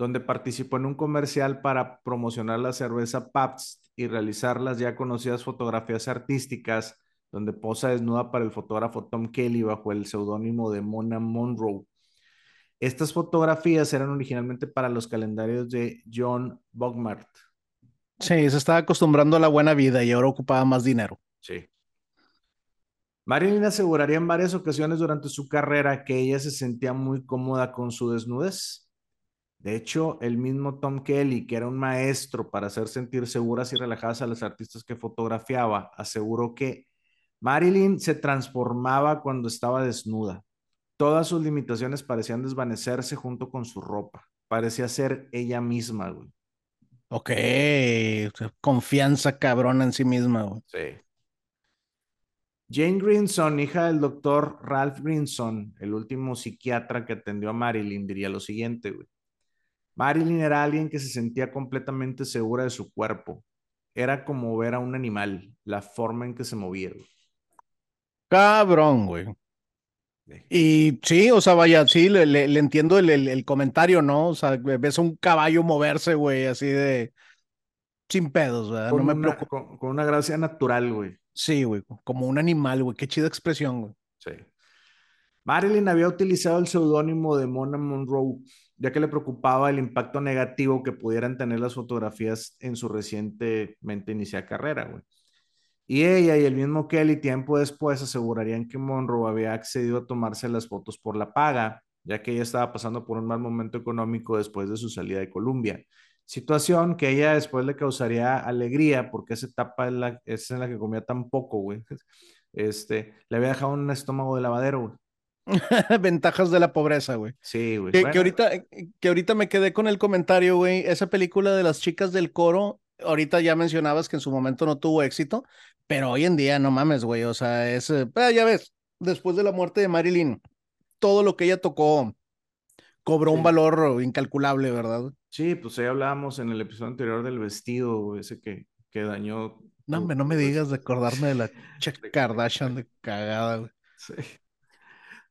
donde participó en un comercial para promocionar la cerveza Pabst y realizar las ya conocidas fotografías artísticas, donde posa desnuda para el fotógrafo Tom Kelly bajo el seudónimo de Mona Monroe. Estas fotografías eran originalmente para los calendarios de John Bogmart. Sí, se estaba acostumbrando a la buena vida y ahora ocupaba más dinero. Sí. Marilyn aseguraría en varias ocasiones durante su carrera que ella se sentía muy cómoda con su desnudez. De hecho, el mismo Tom Kelly, que era un maestro para hacer sentir seguras y relajadas a las artistas que fotografiaba, aseguró que Marilyn se transformaba cuando estaba desnuda. Todas sus limitaciones parecían desvanecerse junto con su ropa. Parecía ser ella misma, güey. Ok, confianza cabrona en sí misma, güey. Sí. Jane Grinson, hija del doctor Ralph Grinson, el último psiquiatra que atendió a Marilyn, diría lo siguiente, güey. Marilyn era alguien que se sentía completamente segura de su cuerpo. Era como ver a un animal, la forma en que se movía. Cabrón, güey. Y sí, o sea, vaya, sí, le, entiendo el, comentario, ¿no? O sea, ves un caballo moverse, güey, así de sin pedos, ¿verdad? no me preocupa. con, una gracia natural, güey. Sí, güey, como un animal, güey. Qué chida expresión, güey. Sí. Marilyn había utilizado el seudónimo de Mona Monroe, ya que le preocupaba el impacto negativo que pudieran tener las fotografías en su recientemente iniciada carrera, güey. Y ella y el mismo Kelly tiempo después asegurarían que Monroe había accedido a tomarse las fotos por la paga, ya que ella estaba pasando por un mal momento económico después de su salida de Colombia Situación que ella después le causaría alegría porque esa etapa es, la, es en la que comía tan poco, güey. Este, le había dejado un estómago de lavadero, güey. Ventajas de la pobreza, güey. Sí, güey. Que, ahorita, que ahorita me quedé con el comentario, güey. Esa película de las chicas del coro, ahorita ya mencionabas que en su momento no tuvo éxito, pero hoy en día no mames, güey. O sea, es, eh, ya ves, después de la muerte de Marilyn, todo lo que ella tocó cobró un valor incalculable, ¿verdad? Sí, pues ahí hablábamos en el episodio anterior del vestido, ese que, que dañó. No, hombre, no me digas de acordarme de la Kardashian de cagada, güey. Sí.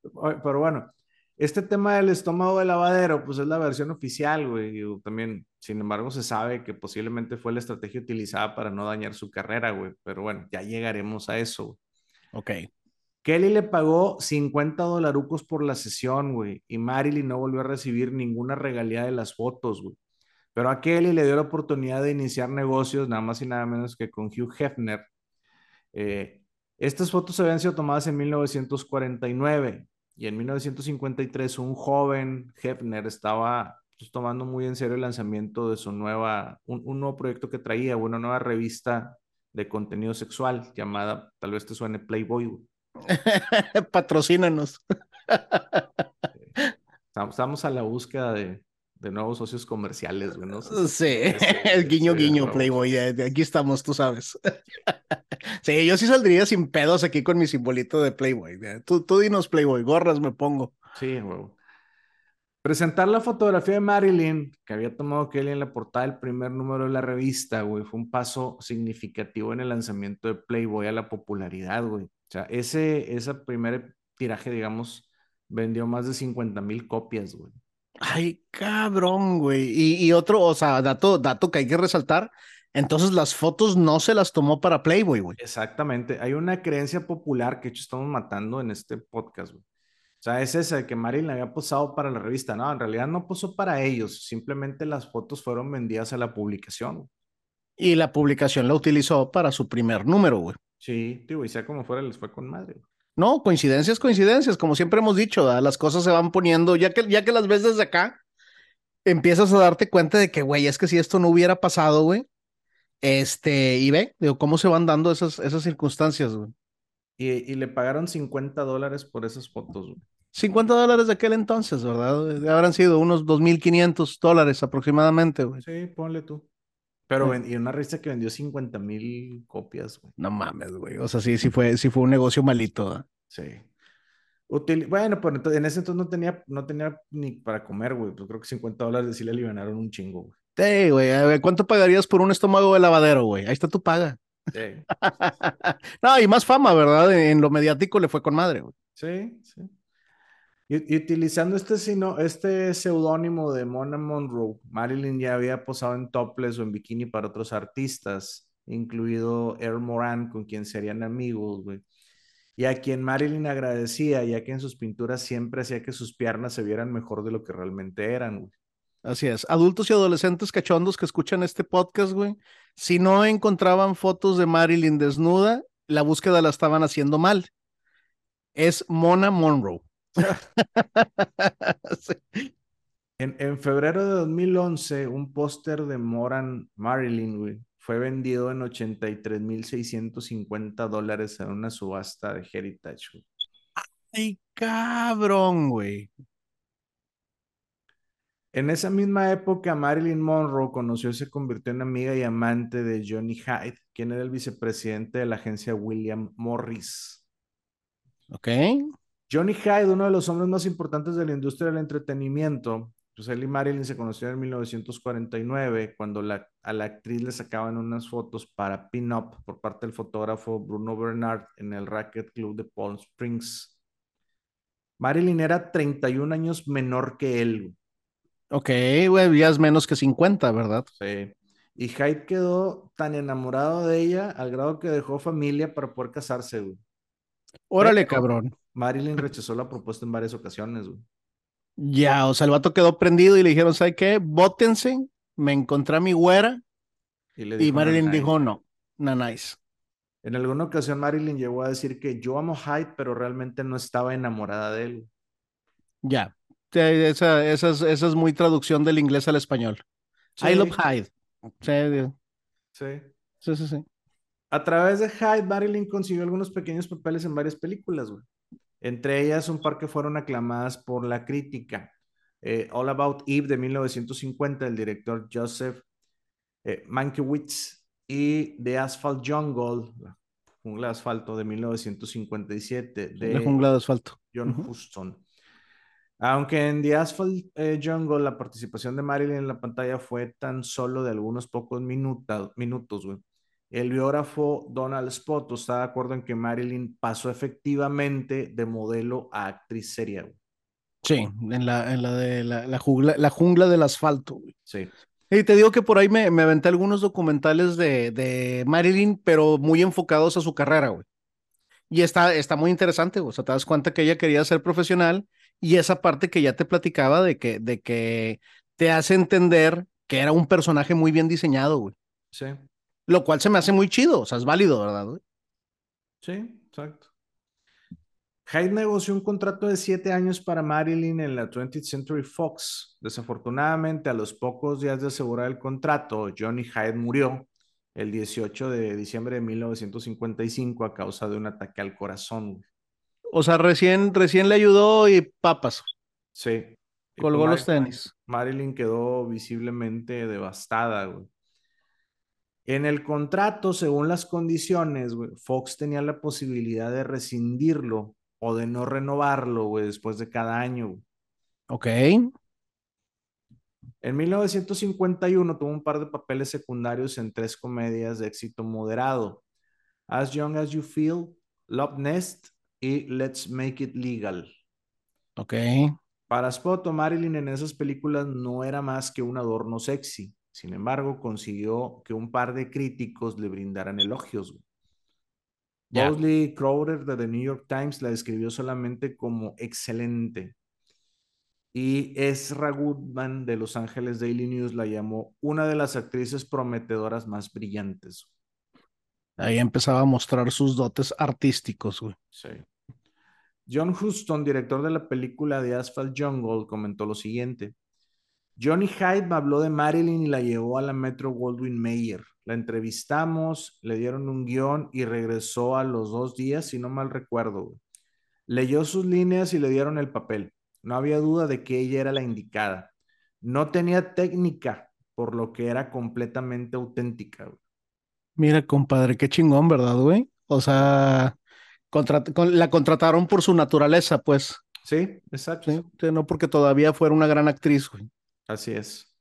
Pero bueno, Este tema del estómago de lavadero, pues es la versión oficial, güey. También, sin embargo, se sabe que posiblemente fue la estrategia utilizada para no dañar su carrera, güey. Pero bueno, ya llegaremos a eso. Ok. Kelly le pagó 50 dolarucos por la sesión, güey. Y Marilyn no volvió a recibir ninguna regalía de las fotos, güey. Pero a Kelly le dio la oportunidad de iniciar negocios, nada más y nada menos que con Hugh Hefner. Eh, estas fotos habían sido tomadas en 1949 y en 1953 un joven Hefner estaba pues, tomando muy en serio el lanzamiento de su nueva, un, nuevo proyecto que traía, una nueva revista de contenido sexual llamada, tal vez te suene Playboy. Patrocínanos. Estamos a la búsqueda de, nuevos socios comerciales, sí, el guiño, guiño, Playboy. Aquí estamos, tú sabes. Sí, yo sí saldría sin pedos aquí con mi simbolito de Playboy. Tú, tú dinos Playboy, gorras me pongo. Sí, huevo. Presentar la fotografía de Marilyn, que había tomado Kelly en la portada del primer número de la revista, güey, fue un paso significativo en el lanzamiento de Playboy a la popularidad, güey. O sea, ese, ese primer tiraje, digamos, vendió más de 50 mil copias, güey. Ay, cabrón, güey. Y, y, otro, o sea, dato, dato que hay que resaltar, entonces las fotos no se las tomó para Playboy, güey. Exactamente. Hay una creencia popular que hecho estamos matando en este podcast, güey. O sea, es esa que Marilyn había posado para la revista. No, en realidad no posó para ellos. Simplemente las fotos fueron vendidas a la publicación. Y la publicación la utilizó para su primer número, güey. Sí, digo, y sea como fuera, les fue con madre. No, coincidencias, coincidencias. Como siempre hemos dicho, las cosas se van poniendo, ya que, ya que las ves desde acá, empiezas a darte cuenta de que, güey, es que si esto no hubiera pasado, güey, este, y ve, digo, cómo se van dando esas, esas circunstancias, güey. Y, le pagaron 50 dólares por esas fotos, güey. 50 dólares de aquel entonces, ¿verdad? Habrán sido unos 2.500 dólares aproximadamente, güey. Sí, ponle tú. Pero y una revista que vendió 50 mil copias, güey. No mames, güey. O sea, sí, sí fue, sí fue un negocio malito. ¿eh? Sí. bueno, pero en ese entonces no tenía, no tenía ni para comer, güey. Pues creo que 50 dólares sí le alivianaron un chingo, güey. Sí, güey. ¿cuánto pagarías por un estómago de lavadero, güey? Ahí está tu paga. Sí. no, y más fama, ¿verdad? En lo mediático le fue con madre, güey. Sí, sí. Y, utilizando este, este seudónimo de Mona Monroe, Marilyn ya había posado en topless o en bikini para otros artistas, incluido Earl Moran, con quien serían amigos, güey. Y a quien Marilyn agradecía, ya que en sus pinturas siempre hacía que sus piernas se vieran mejor de lo que realmente eran, güey. Así es. Adultos y adolescentes cachondos que escuchan este podcast, güey, si no encontraban fotos de Marilyn desnuda, la búsqueda la estaban haciendo mal. Es Mona Monroe. en, febrero de 2011, un póster de Moran Marilyn, fue vendido en 83.650 dólares en una subasta de Heritage, Ay, cabrón, güey. En esa misma época, Marilyn Monroe conoció y se convirtió en amiga y amante de Johnny Hyde, quien era el vicepresidente de la agencia William Morris. Ok. Johnny Hyde, uno de los hombres más importantes de la industria del entretenimiento, pues él y Marilyn se conocieron en 1949 cuando a la actriz le sacaban unas fotos para Pin Up por parte del fotógrafo Bruno Bernard en el Racket Club de Palm Springs. Marilyn era 31 años menor que él. Ok, güey, ya es menos que 50, ¿verdad? Sí. Y Hyde quedó tan enamorado de ella al grado que dejó familia para poder casarse, güey. Órale, cabrón. Marilyn rechazó la propuesta en varias ocasiones, güey. Ya, o sea, el vato quedó prendido y le dijeron, ¿sabe qué? Bótense, me encontré a mi güera. Y, Marilyn dijo, no, no, nice. En alguna ocasión Marilyn llegó a decir que yo amo Hyde, pero realmente no estaba enamorada de él. Ya, esa, esa, es, esa, es, muy traducción del inglés al español. I love Hyde. Sí. Sí. Sí, sí, sí. A través de Hyde, Marilyn consiguió algunos pequeños papeles en varias películas, güey. Entre ellas, un par que fueron aclamadas por la crítica. Eh, All About Eve de 1950, el director Joseph eh, Mankiewicz, y The Asphalt Jungle, la jungla de asfalto de 1957, de la jungla de asfalto. John Huston. Aunque en The Asphalt eh, Jungle la participación de Marilyn en la pantalla fue tan solo de algunos pocos minutos, minutos, güey. El biógrafo Donald Spot está de acuerdo en que Marilyn pasó efectivamente de modelo a actriz seria. Sí, en la, en la de la, la, jungla, la jungla del asfalto. Güey. Sí. Y te digo que por ahí me, me aventé algunos documentales de, de Marilyn, pero muy enfocados a su carrera, güey. Y está, está muy interesante, güey. O sea, te das cuenta que ella quería ser profesional y esa parte que ya te platicaba de que, de que te hace entender que era un personaje muy bien diseñado, güey. Sí. Lo cual se me hace muy chido, o sea, es válido, ¿verdad, güey? Sí, exacto. Hyde negoció un contrato de siete años para Marilyn en la 20th Century Fox. Desafortunadamente, a los pocos días de asegurar el contrato, Johnny Hyde murió el 18 de diciembre de 1955 a causa de un ataque al corazón. O sea, recién, recién le ayudó y papas. Sí. Colgó los tenis. Marilyn quedó visiblemente devastada, güey. En el contrato, según las condiciones, güey, Fox tenía la posibilidad de rescindirlo o de no renovarlo, güey, después de cada año. Ok. En 1951 tuvo un par de papeles secundarios en tres comedias de éxito moderado. As Young as You Feel, Love Nest y Let's Make It Legal. Ok. Para Spot o Marilyn en esas películas no era más que un adorno sexy. Sin embargo, consiguió que un par de críticos le brindaran elogios. Yeah. Bosley Crowder de The New York Times la describió solamente como excelente. Y Ezra Goodman de Los Ángeles Daily News la llamó una de las actrices prometedoras más brillantes. Ahí empezaba a mostrar sus dotes artísticos, güey. Sí. John Huston, director de la película The Asphalt Jungle, comentó lo siguiente. Johnny Hyde me habló de Marilyn y la llevó a la Metro Goldwyn Mayer. La entrevistamos, le dieron un guion y regresó a los dos días, si no mal recuerdo. Leyó sus líneas y le dieron el papel. No había duda de que ella era la indicada. No tenía técnica, por lo que era completamente auténtica. Güey. Mira, compadre, qué chingón, ¿verdad, güey? O sea, la contrataron por su naturaleza, pues. Sí, exacto. ¿Sí? No porque todavía fuera una gran actriz, güey. Así es.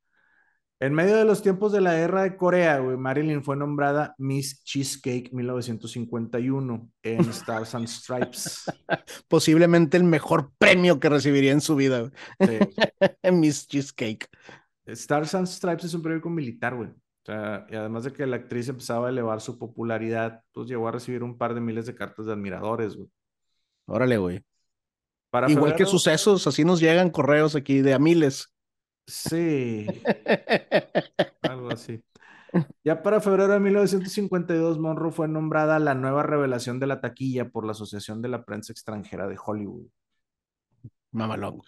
En medio de los tiempos de la guerra de Corea, güey, Marilyn fue nombrada Miss Cheesecake 1951 en Stars and Stripes. Posiblemente el mejor premio que recibiría en su vida. Sí. Miss Cheesecake. Stars and Stripes es un periódico militar, güey. Sea, y además de que la actriz empezaba a elevar su popularidad, pues llegó a recibir un par de miles de cartas de admiradores, güey. Órale, güey. Para Igual que sucesos, así nos llegan correos aquí de a miles. Sí. Algo así. Ya para febrero de 1952, Monroe fue nombrada la nueva revelación de la taquilla por la Asociación de la Prensa Extranjera de Hollywood. Mamalón.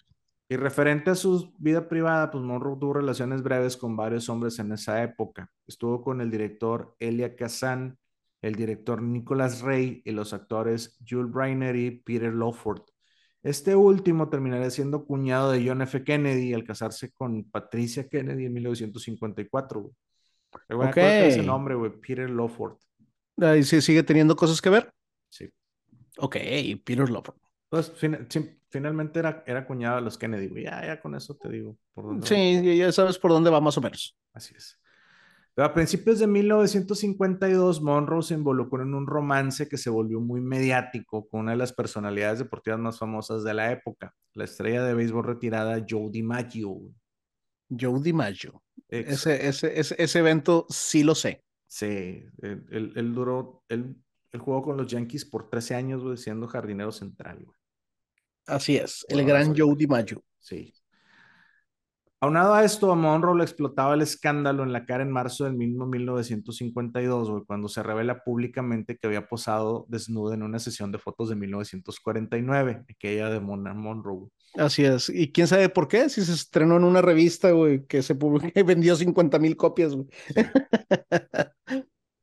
Y referente a su vida privada, pues Monroe tuvo relaciones breves con varios hombres en esa época. Estuvo con el director Elia Kazan, el director Nicholas Ray y los actores Jules Briner y Peter Lawford. Este último terminaría siendo cuñado de John F. Kennedy al casarse con Patricia Kennedy en 1954. Ok. ese nombre, güey, Peter Lawford. ¿Y si sigue teniendo cosas que ver? Sí. Ok, Peter Lawford. Pues finalmente era, era cuñado de los Kennedy, güey. Ya, ya con eso te digo. Por dónde sí, ya sabes por dónde va más o menos. Así es. Pero a principios de 1952, Monroe se involucró en un romance que se volvió muy mediático con una de las personalidades deportivas más famosas de la época, la estrella de béisbol retirada Joe DiMaggio. Joe DiMaggio. Ese, ese, ese, ese, evento sí lo sé. Sí, él, él, duró, él, él, jugó con los Yankees por 13 años, güey, siendo jardinero central. Güey. Así es, el gran Joe DiMaggio. Sí, Aunado a esto, a Monroe le explotaba el escándalo en la cara en marzo del mismo 1952, cuando se revela públicamente que había posado desnuda en una sesión de fotos de 1949, aquella de Mona Monroe. Así es. ¿Y quién sabe por qué? Si se estrenó en una revista, güey, que se publicó y vendió 50 mil copias, güey.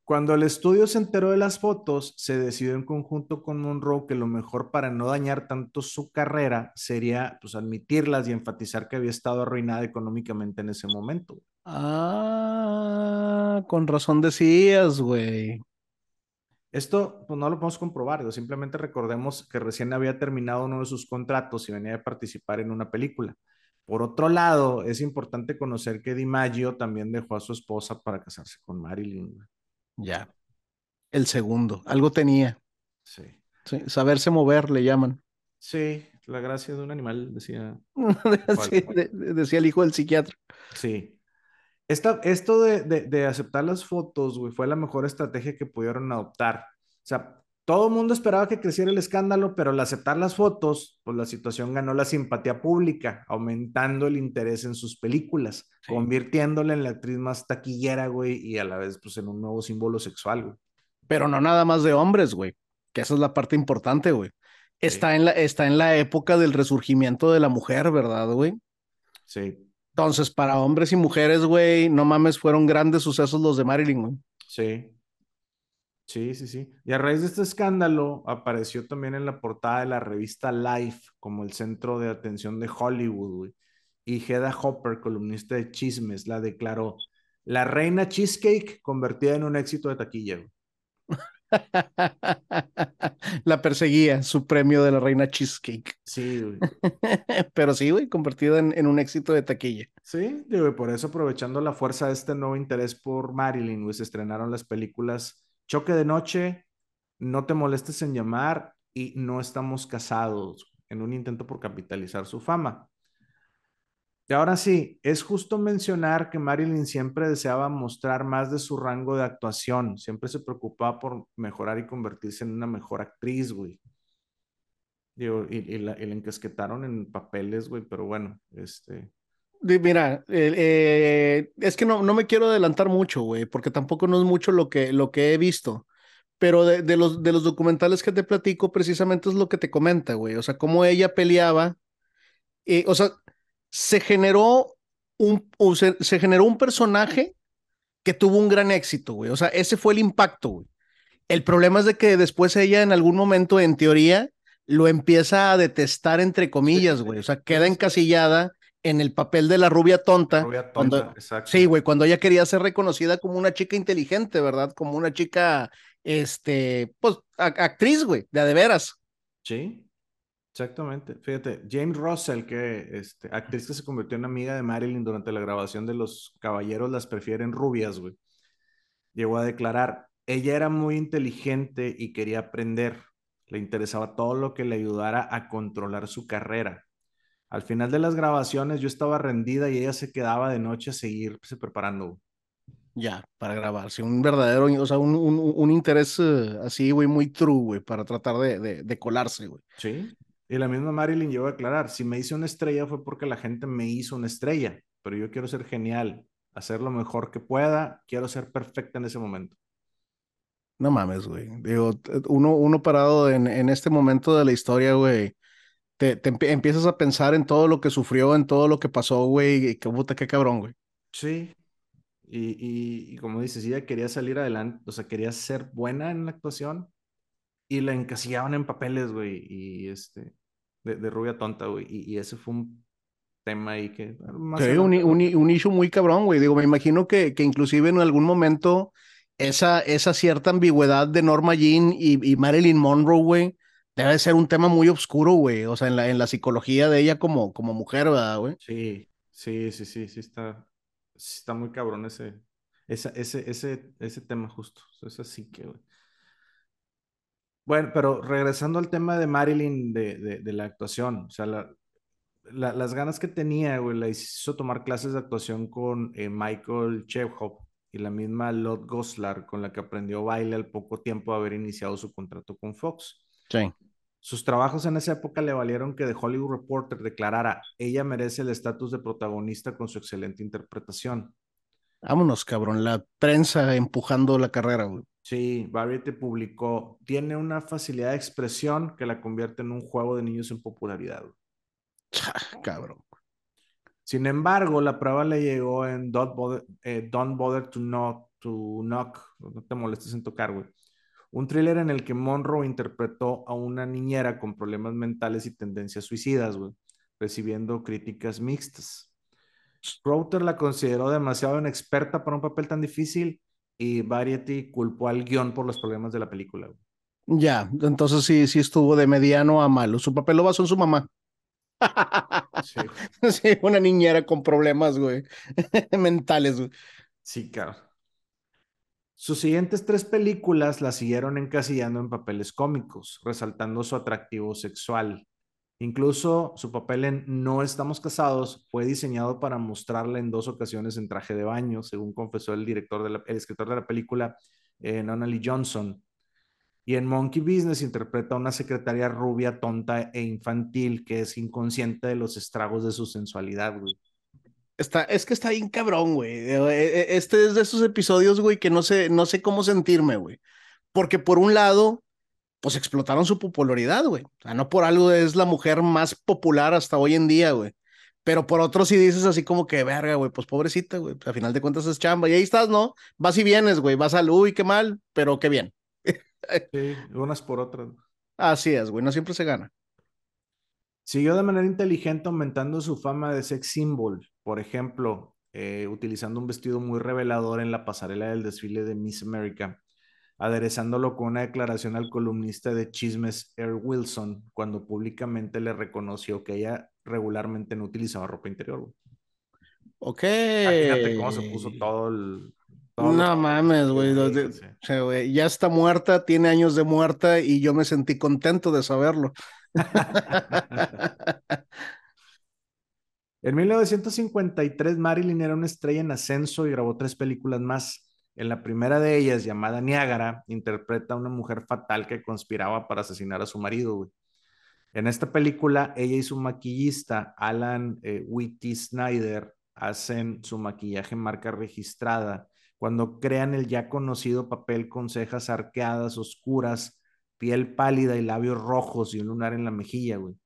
Cuando el estudio se enteró de las fotos, se decidió en conjunto con Monroe que lo mejor para no dañar tanto su carrera sería pues admitirlas y enfatizar que había estado arruinada económicamente en ese momento. Ah, con razón decías, güey. Esto pues no lo podemos comprobar, simplemente recordemos que recién había terminado uno de sus contratos y venía a participar en una película. Por otro lado, es importante conocer que DiMaggio también dejó a su esposa para casarse con Marilyn. Ya. El segundo. Algo tenía. Sí. sí. Saberse mover, le llaman. Sí. La gracia de un animal, decía. decía el hijo del psiquiatra. Sí. Esta, esto de, de, de aceptar las fotos, güey, fue la mejor estrategia que pudieron adoptar. O sea, todo el mundo esperaba que creciera el escándalo, pero al aceptar las fotos, pues la situación ganó la simpatía pública, aumentando el interés en sus películas, convirtiéndola en la actriz más taquillera, güey, y a la vez, pues, en un nuevo símbolo sexual, güey. Pero no nada más de hombres, güey, que esa es la parte importante, güey. Está, en la, está en la época del resurgimiento de la mujer, ¿verdad, güey? Sí. Entonces, para hombres y mujeres, güey, no mames, fueron grandes sucesos los de Marilyn, güey. Sí. Sí, sí, sí. Y a raíz de este escándalo apareció también en la portada de la revista Life como el centro de atención de Hollywood, güey. Y Hedda Hopper, columnista de chismes, la declaró la reina cheesecake convertida en un éxito de taquilla. Güey. la perseguía, su premio de la reina cheesecake. Sí, güey. Pero sí, güey, convertida en, en, un éxito de taquilla. Sí, güey, por eso aprovechando la fuerza de este nuevo interés por Marilyn, güey, se estrenaron las películas Choque de noche, no te molestes en llamar y no estamos casados en un intento por capitalizar su fama. Y ahora sí, es justo mencionar que Marilyn siempre deseaba mostrar más de su rango de actuación, siempre se preocupaba por mejorar y convertirse en una mejor actriz, güey. Digo, y, y, la, encasquetaron en papeles, güey, pero bueno, este, Mira, eh, es que no, no me quiero adelantar mucho, güey, porque tampoco no es mucho lo que, lo que he visto. Pero de, de, los, de los documentales que te platico, precisamente es lo que te comenta, güey. O sea, cómo ella peleaba. Eh, o sea, se generó un, se, se, generó un personaje que tuvo un gran éxito, güey. O sea, ese fue el impacto, güey. El problema es de que después ella en algún momento, en teoría, lo empieza a detestar, entre comillas, güey. O sea, queda encasillada en el papel de la rubia tonta. Rubia tonta, cuando, exacto. Sí, güey, cuando ella quería ser reconocida como una chica inteligente, ¿verdad? Como una chica, este, pues, actriz, güey, de a de veras. Sí, exactamente. Fíjate, James Russell, que este, actriz que se convirtió en amiga de Marilyn durante la grabación de Los Caballeros las prefieren rubias, güey. Llegó a declarar, ella era muy inteligente y quería aprender. Le interesaba todo lo que le ayudara a controlar su carrera al final de las grabaciones yo estaba rendida y ella se quedaba de noche a seguirse preparando. Ya, para grabarse, un verdadero, o sea, un, un, un interés uh, así, güey, muy true, güey, para tratar de, de, de colarse, güey. Sí, y la misma Marilyn llegó a aclarar, si me hice una estrella fue porque la gente me hizo una estrella, pero yo quiero ser genial, hacer lo mejor que pueda, quiero ser perfecta en ese momento. No mames, güey. Digo, uno, uno parado en, en este momento de la historia, güey, te, te empiezas a pensar en todo lo que sufrió, en todo lo que pasó, güey, y qué puta, qué cabrón, güey. Sí, y, y, y, como dices, ella quería salir adelante, o sea, quería ser buena en la actuación y la encasillaban en papeles, güey, y este, de, de rubia tonta, güey, y, y, ese fue un tema ahí que... Más sí, un, un, un, issue muy cabrón, güey, digo, me imagino que, que inclusive en algún momento esa, esa cierta ambigüedad de Norma Jean y, y Marilyn Monroe, güey, debe ser un tema muy oscuro, güey. O sea, en la, en la psicología de ella como, como mujer, ¿verdad, güey? Sí, sí, sí, sí, sí está, sí está muy cabrón ese, ese, ese, ese, ese tema justo. Es así que, güey. Bueno, pero regresando al tema de Marilyn, de, de, de la actuación, o sea, la, la, las ganas que tenía, güey, la hizo tomar clases de actuación con eh, Michael Chekhov y la misma Lot Goslar, con la que aprendió baile al poco tiempo de haber iniciado su contrato con Fox. Sí. Sus trabajos en esa época le valieron que The Hollywood Reporter declarara, ella merece el estatus de protagonista con su excelente interpretación. Vámonos, cabrón, la prensa empujando la carrera, güey. Sí, Variety publicó, tiene una facilidad de expresión que la convierte en un juego de niños en popularidad. cabrón. Sin embargo, la prueba le llegó en Don't Bother, eh, Don't bother to, not, to Knock, no te molestes en tocar, güey un thriller en el que Monroe interpretó a una niñera con problemas mentales y tendencias suicidas, güey, recibiendo críticas mixtas. Crowther la consideró demasiado inexperta para un papel tan difícil y Variety culpó al guion por los problemas de la película. Güey. Ya, entonces sí, sí estuvo de mediano a malo. Su papel lo basó en su mamá. Sí. sí, una niñera con problemas, güey, mentales, güey. Sí, claro. Sus siguientes tres películas la siguieron encasillando en papeles cómicos, resaltando su atractivo sexual. Incluso su papel en No estamos casados fue diseñado para mostrarla en dos ocasiones en traje de baño, según confesó el director de el escritor de la película, eh, Nonali Johnson. Y en Monkey Business interpreta a una secretaria rubia, tonta e infantil que es inconsciente de los estragos de su sensualidad, güey. Está, es que está bien cabrón, güey. Eh, eh, este es de esos episodios, güey, que no sé, no sé cómo sentirme, güey. Porque por un lado, pues explotaron su popularidad, güey. O sea, no por algo es la mujer más popular hasta hoy en día, güey. Pero por otro sí dices así como que, verga, güey, pues pobrecita, güey. Pues, a final de cuentas es chamba. Y ahí estás, ¿no? Vas y vienes, güey. Vas al, uy, qué mal, pero qué bien. sí, unas por otras. Así es, güey. No siempre se gana. Siguió de manera inteligente aumentando su fama de sex symbol. Por ejemplo, eh, utilizando un vestido muy revelador en la pasarela del desfile de Miss America aderezándolo con una declaración al columnista de chismes Earl Wilson cuando públicamente le reconoció que ella regularmente no utilizaba ropa interior. Ok. Fíjate cómo se puso todo el... no mames, güey. Ya está muerta, tiene años de muerta y yo me sentí contento de saberlo. en 1953, Marilyn era una estrella en ascenso y grabó tres películas más. En la primera de ellas, llamada Niágara, interpreta a una mujer fatal que conspiraba para asesinar a su marido. En esta película, ella y su maquillista, Alan eh, Whitty Snyder, hacen su maquillaje marca registrada cuando crean el ya conocido papel con cejas arqueadas, oscuras, piel pálida y labios rojos y un lunar en la mejilla, güey.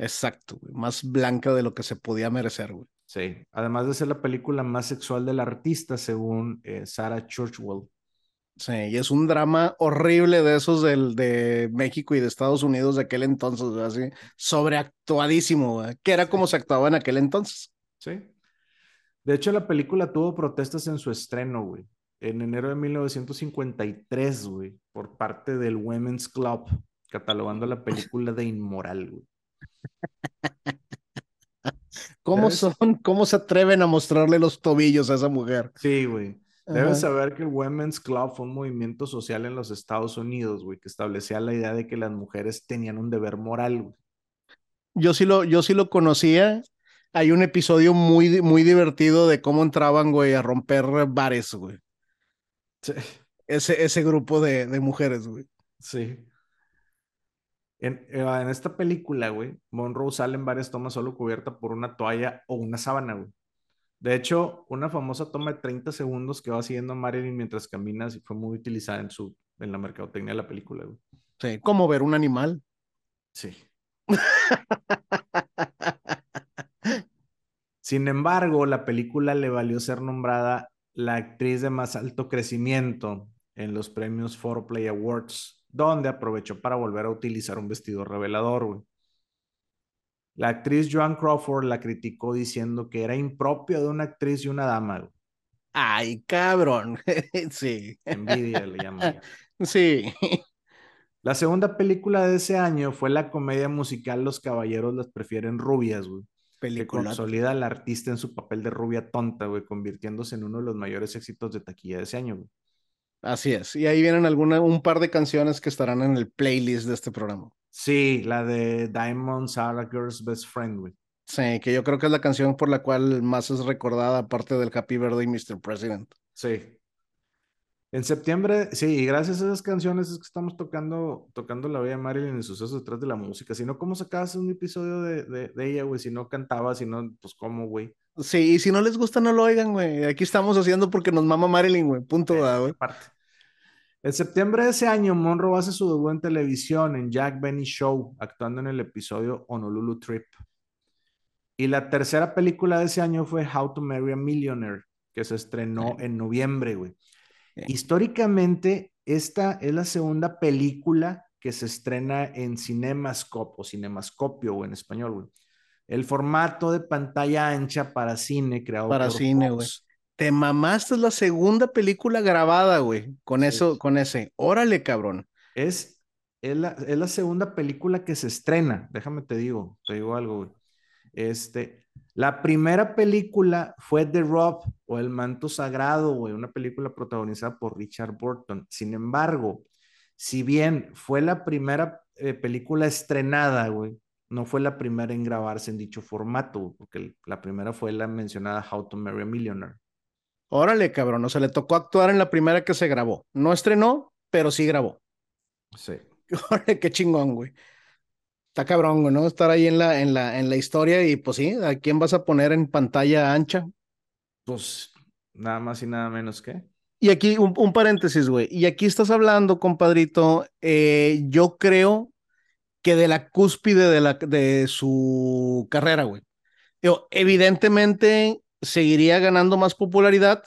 Exacto, güey. Más blanca de lo que se podía merecer, güey. Sí, además de ser la película más sexual del artista, según eh, Sarah Churchwell. Sí, y es un drama horrible de esos del, de México y de Estados Unidos de aquel entonces, así, sobreactuadísimo, que era como se actuaba en aquel entonces. Sí. De hecho, la película tuvo protestas en su estreno, güey, en enero de 1953, güey, por parte del Women's Club, catalogando la película de inmoral, güey. ¿Cómo son? ¿Cómo se atreven a mostrarle los tobillos a esa mujer? Sí, güey. Debes saber que el Women's Club fue un movimiento social en los Estados Unidos, güey, que establecía la idea de que las mujeres tenían un deber moral, güey. Yo sí lo, yo sí lo conocía. Hay un episodio muy, muy divertido de cómo entraban, güey, a romper bares, güey. Sí. Ese, ese grupo de, de mujeres, güey. Sí. Eh, en, esta película, güey, Monroe sale en varias tomas solo cubierta por una toalla o una sábana, güey. De hecho, una famosa toma de 30 segundos que va siguiendo a Marilyn mientras camina y fue muy utilizada en, su, en la mercadotecnia de la película, güey. Sí, como ver un animal. Sí. Sin embargo, la película le valió ser nombrada la actriz de más alto crecimiento en los premios Play Awards donde aprovechó para volver a utilizar un vestido revelador, güey. La actriz Joan Crawford la criticó diciendo que era impropio de una actriz y una dama. Ay, cabrón. sí. Envidia le llaman. Sí. La segunda película de ese año fue la comedia musical Los Caballeros las prefieren rubias, güey. Que consolida al artista en su papel de rubia tonta, güey, convirtiéndose en uno de los mayores éxitos de taquilla de ese año, güey. Así es. Y ahí vienen alguna, un par de canciones que estarán en el playlist de este programa. Sí, la de Diamonds Are a Girl's Best Friend, güey. Sí, que yo creo que es la canción por la cual más es recordada, aparte del Happy Birthday, Mr. President. Sí. En septiembre, sí, gracias a esas canciones es que estamos tocando, tocando la Bella Marilyn y sucesos detrás de la música. Si no, ¿cómo sacabas un episodio de, de, ella, güey? Si no cantaba, si no, pues cómo, güey. Sí, y si no les gusta, no lo oigan, güey. Aquí estamos haciendo porque nos mama Marilyn, güey. Punto, güey. En septiembre de ese año, Monroe hace su debut en televisión en Jack Benny Show, actuando en el episodio Honolulu Trip. Y la tercera película de ese año fue How to Marry a Millionaire, que se estrenó en noviembre, güey. Históricamente, esta es la segunda película que se estrena en Cinemascope o Cinemascopio o en español, güey. El formato de pantalla ancha para cine creado para cine, güey. Te mamaste es la segunda película grabada, güey, con eso, con ese. Órale, cabrón. Es, es la, es, la, segunda película que se estrena. Déjame te digo, te digo algo, güey. Este, la primera película fue The Rob o El Manto Sagrado, güey, una película protagonizada por Richard Burton. Sin embargo, si bien fue la primera eh, película estrenada, güey, no fue la primera en grabarse en dicho formato, porque la primera fue la mencionada How to Marry a Millionaire. Órale, cabrón, o sea, le tocó actuar en la primera que se grabó. No estrenó, pero sí grabó. Sí. Órale, qué chingón, güey. Está cabrón, güey, ¿no? Estar ahí en la, en la, en la historia y pues sí, ¿a quién vas a poner en pantalla ancha? Pues nada más y nada menos que. Y aquí un, un paréntesis, güey. Y aquí estás hablando, compadrito, eh, yo creo que de la cúspide de, la, de su carrera, güey. evidentemente seguiría ganando más popularidad,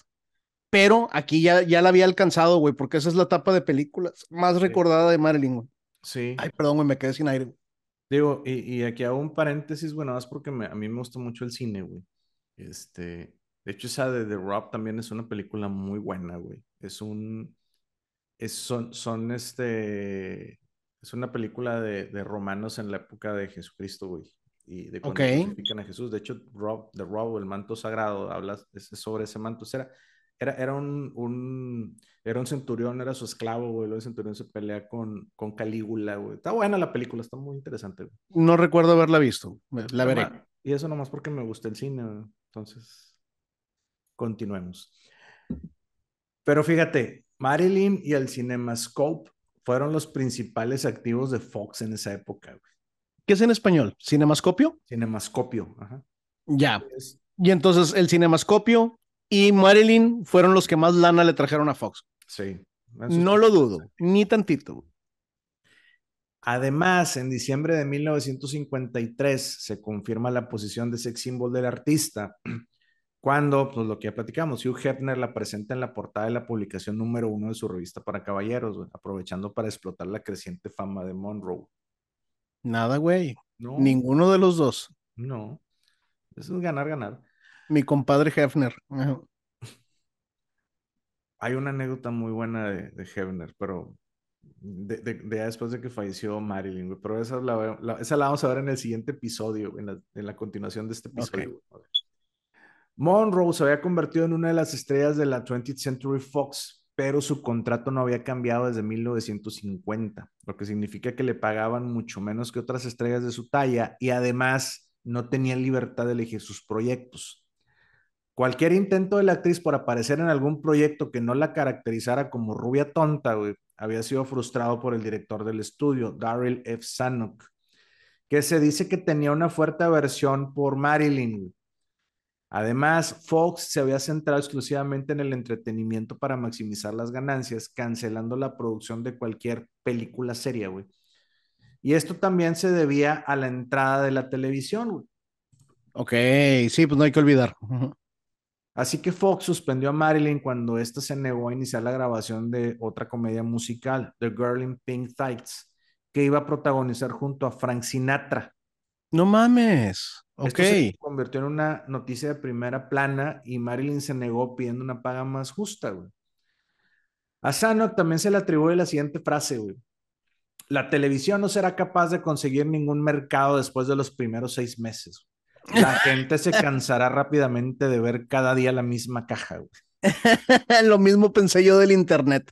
pero aquí ya, ya la había alcanzado, güey, porque esa es la etapa de películas más recordada de Marilyn, güey. Sí. Ay, perdón, güey, me quedé sin aire. Digo, y, y, aquí hago un paréntesis, bueno, más porque a mí me gusta mucho el cine, güey. Este, de hecho, esa de The Rob también es una película muy buena, güey. Es un, es, son, son este, es una película de, de romanos en la época de Jesucristo, güey y de cuando okay. a Jesús. De hecho, Rob, The Rob, el manto sagrado, habla sobre ese manto. Era, era, era, un, un, era un centurión, era su esclavo, güey. Luego el centurión se pelea con, con Calígula, güey. Está buena la película, está muy interesante. Güey. No recuerdo haberla visto, la veré. Y eso nomás porque me gusta el cine, entonces continuemos. Pero fíjate, Marilyn y el CinemaScope fueron los principales activos de Fox en esa época, güey. ¿Qué es en español? ¿Cinemascopio? Cinemascopio, ajá. Ya. Y entonces el Cinemascopio y Marilyn fueron los que más lana le trajeron a Fox. Sí. No lo dudo, ni tantito. Además, en diciembre de 1953 se confirma la posición de sex symbol del artista, cuando, pues lo que ya platicamos, Hugh Hefner la presenta en la portada de la publicación número uno de su revista para caballeros, aprovechando para explotar la creciente fama de Monroe. Nada, güey. Ninguno de los dos. No. Eso es ganar, ganar. Mi compadre Hefner. Hay una anécdota muy buena de, de Hefner, pero de, de, después de que falleció Marilyn, güey. Pero esa la, esa la, vamos a ver en el siguiente episodio, en la, en la continuación de este episodio. Monroe se había convertido en una de las estrellas de la 20th Century Fox pero su contrato no había cambiado desde 1950, lo que significa que le pagaban mucho menos que otras estrellas de su talla y además no tenía libertad de elegir sus proyectos. Cualquier intento de la actriz por aparecer en algún proyecto que no la caracterizara como rubia tonta, había sido frustrado por el director del estudio, Daryl F. Sanuk, que se dice que tenía una fuerte aversión por Marilyn, Además, Fox se había centrado exclusivamente en el entretenimiento para maximizar las ganancias, cancelando la producción de cualquier película seria, güey. Y esto también se debía a la entrada de la televisión, güey. Ok, sí, pues no hay que olvidar. Así que Fox suspendió a Marilyn cuando ésta se negó a iniciar la grabación de otra comedia musical, The Girl in Pink Tights, que iba a protagonizar junto a Frank Sinatra. No mames. Ok. se convirtió en una noticia de primera plana y Marilyn se negó pidiendo una paga más justa, güey. A Sanok también se le atribuye la siguiente frase, güey. La televisión no será capaz de conseguir ningún mercado después de los primeros seis meses. La gente se cansará rápidamente de ver cada día la misma caja, güey. Lo mismo pensé yo del internet.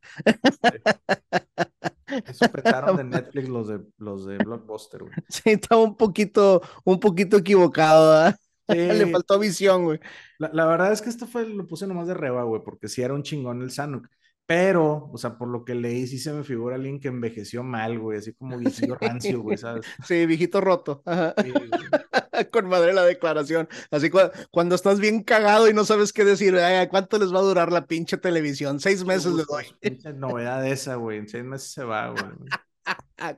Eso petaron de Netflix los de, los de Blockbuster, güey. Sí, estaba un poquito, un poquito equivocado, Le faltó visión, güey. La, verdad es que esto fue, lo puse nomás de reba, güey, porque sí era un chingón el Sanuk. Pero, o sea, por lo que leí, sí se me figura alguien que envejeció mal, güey, así como viejito rancio, güey, ¿sabes? Sí, viejito roto. Con madre la declaración. Así cuando estás bien cagado y no sabes qué decir, ¿cuánto les va a durar la pinche televisión? Seis meses les doy. Pinche novedad esa, güey. En seis meses se va, güey.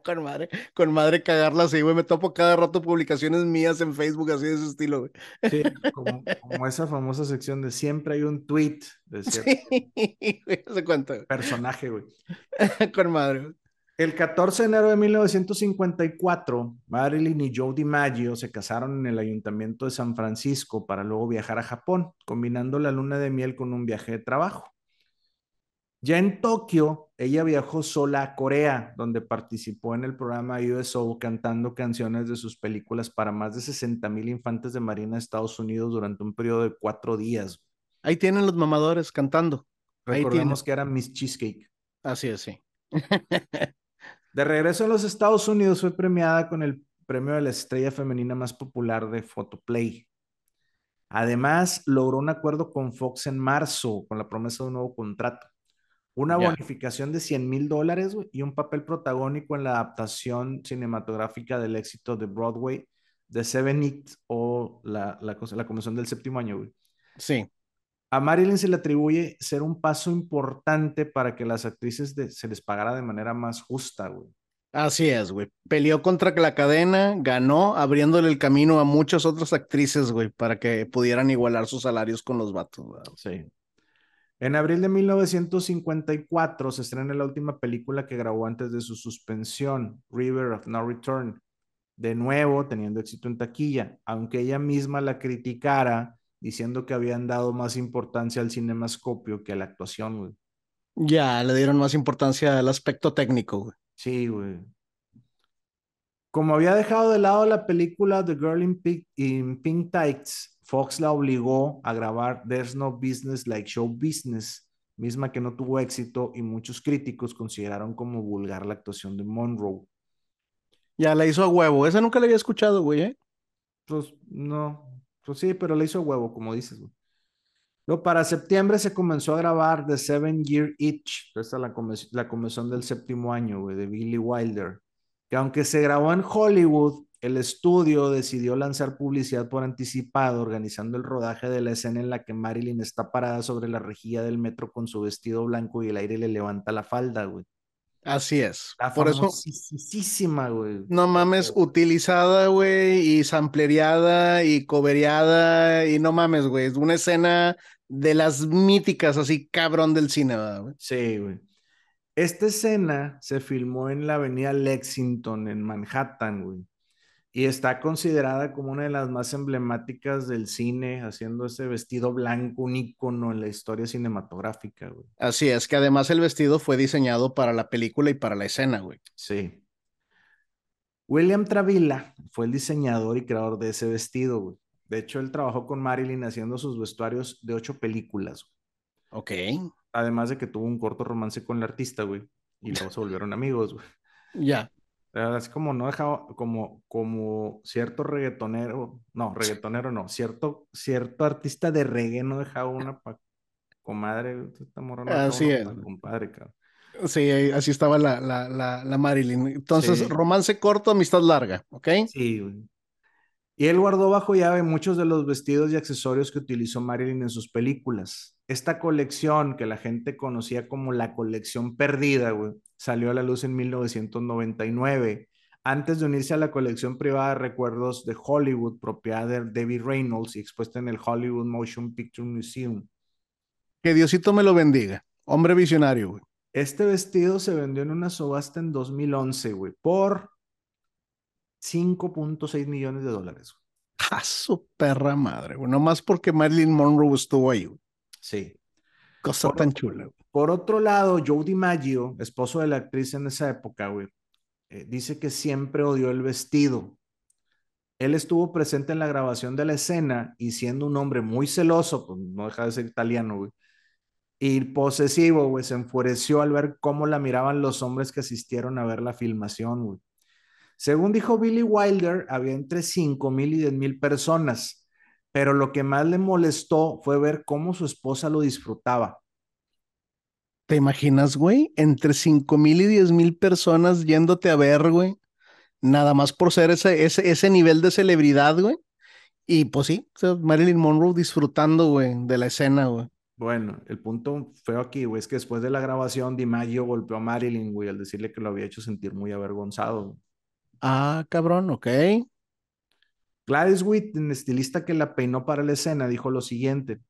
Con madre, con madre cagarla así, güey. Me topo cada rato publicaciones mías en Facebook así de ese estilo, güey. Sí, como, esa famosa sección de siempre hay un tweet de cierto se cuenta. personaje, güey. con madre. El 14 de enero de 1954, Marilyn y Joe DiMaggio se casaron en el ayuntamiento de San Francisco para luego viajar a Japón, combinando la luna de miel con un viaje de trabajo. Ya en Tokio, ella viajó sola a Corea, donde participó en el programa USO cantando canciones de sus películas para más de 60 mil infantes de Marina de Estados Unidos durante un periodo de cuatro días. Ahí tienen los mamadores cantando. Recordemos que era Miss Cheesecake. Así es, sí. de regreso a los Estados Unidos fue premiada con el premio de la estrella femenina más popular de Photoplay. Además, logró un acuerdo con Fox en marzo con la promesa de un nuevo contrato. Una bonificación de 100 mil dólares y un papel protagónico en la adaptación cinematográfica del éxito de Broadway de Seven It o la, la, la Convención del Séptimo Año, güey. Sí. A Marilyn se le atribuye ser un paso importante para que las actrices se les pagara de manera más justa, güey. Así es, güey. Peleó contra la cadena, ganó, abriéndole el camino a muchas otras actrices, güey, para que pudieran igualar sus salarios con los vatos. Güey. Sí. En abril de 1954 se estrena la última película que grabó antes de su suspensión, River of No Return. De nuevo, teniendo éxito en taquilla, aunque ella misma la criticara diciendo que habían dado más importancia al cinemascopio que a la actuación, güey. Ya, le dieron más importancia al aspecto técnico, güey. Sí, güey. Como había dejado de lado la película The Girl in Pink, in Pink Tights, Fox la obligó a grabar There's No Business Like Show Business, misma que no tuvo éxito y muchos críticos consideraron como vulgar la actuación de Monroe. Ya la hizo a huevo. Esa nunca la había escuchado, güey, ¿eh? Pues no, pues sí, pero le hizo huevo, como dices, güey. Luego, para septiembre se comenzó a grabar The Seven Year Itch, esta es la, la convención del séptimo año, güey, de Billy Wilder, que aunque se grabó en Hollywood, el estudio decidió lanzar publicidad por anticipado, organizando el rodaje de la escena en la que Marilyn está parada sobre la rejilla del metro con su vestido blanco y el aire le levanta la falda, güey. Así es. Por eso. güey. No mames, utilizada, güey, y samplereada y cobereada, y no mames, güey. Es una escena de las míticas, así cabrón del cine, güey. Sí, güey. Esta escena se filmó en la avenida Lexington, en Manhattan, güey y está considerada como una de las más emblemáticas del cine, haciendo ese vestido blanco, un icono en la historia cinematográfica, güey. Así es, que además el vestido fue diseñado para la película y para la escena, güey. Sí. William Travilla fue el diseñador y creador de ese vestido, güey. De hecho, él trabajó con Marilyn haciendo sus vestuarios de ocho películas. Ok. Además de que tuvo un corto romance con la artista, güey. Y luego se volvieron amigos, güey. Ya. Es como no dejaba, como, como cierto reggaetonero, no, reggaetonero no, cierto, cierto artista de reggae no dejaba una pa comadre, esta morra así es. compadre, cabrón. Sí, así estaba la, la, la, la Marilyn. Entonces, romance corto, amistad larga, ¿ok? Sí, güey. Y él guardó bajo llave muchos de los vestidos y accesorios que utilizó Marilyn en sus películas. Esta colección, que la gente conocía como la colección perdida, güey, salió a la luz en 1999, antes de unirse a la colección privada de recuerdos de Hollywood, propiedad de David Reynolds y expuesta en el Hollywood Motion Picture Museum. Que Diosito me lo bendiga. Hombre visionario, güey. Este vestido se vendió en una subasta en 2011, güey, por 5.6 millones de dólares. A su perra madre, güey. más porque Marilyn Monroe estuvo ahí, güey. Sí. Cosa tan chula. Por otro lado, Joe DiMaggio, esposo de la actriz en esa época, güey, eh, dice que siempre odió el vestido. Él estuvo presente en la grabación de la escena y siendo un hombre muy celoso, pues no deja de ser italiano, güey, y posesivo, güey, se enfureció al ver cómo la miraban los hombres que asistieron a ver la filmación, güey. Según dijo Billy Wilder, había entre 5 mil y 10 mil personas, pero lo que más le molestó fue ver cómo su esposa lo disfrutaba. ¿Te imaginas, güey? Entre 5 mil y 10 mil personas yéndote a ver, güey. Nada más por ser ese, ese, ese nivel de celebridad, güey. Y pues sí, Marilyn Monroe disfrutando, güey, de la escena, güey. Bueno, el punto feo aquí, güey, es que después de la grabación, DiMaggio golpeó a Marilyn, güey, al decirle que lo había hecho sentir muy avergonzado. Ah, cabrón, ok. Gladys Whitten, estilista que la peinó para la escena, dijo lo siguiente.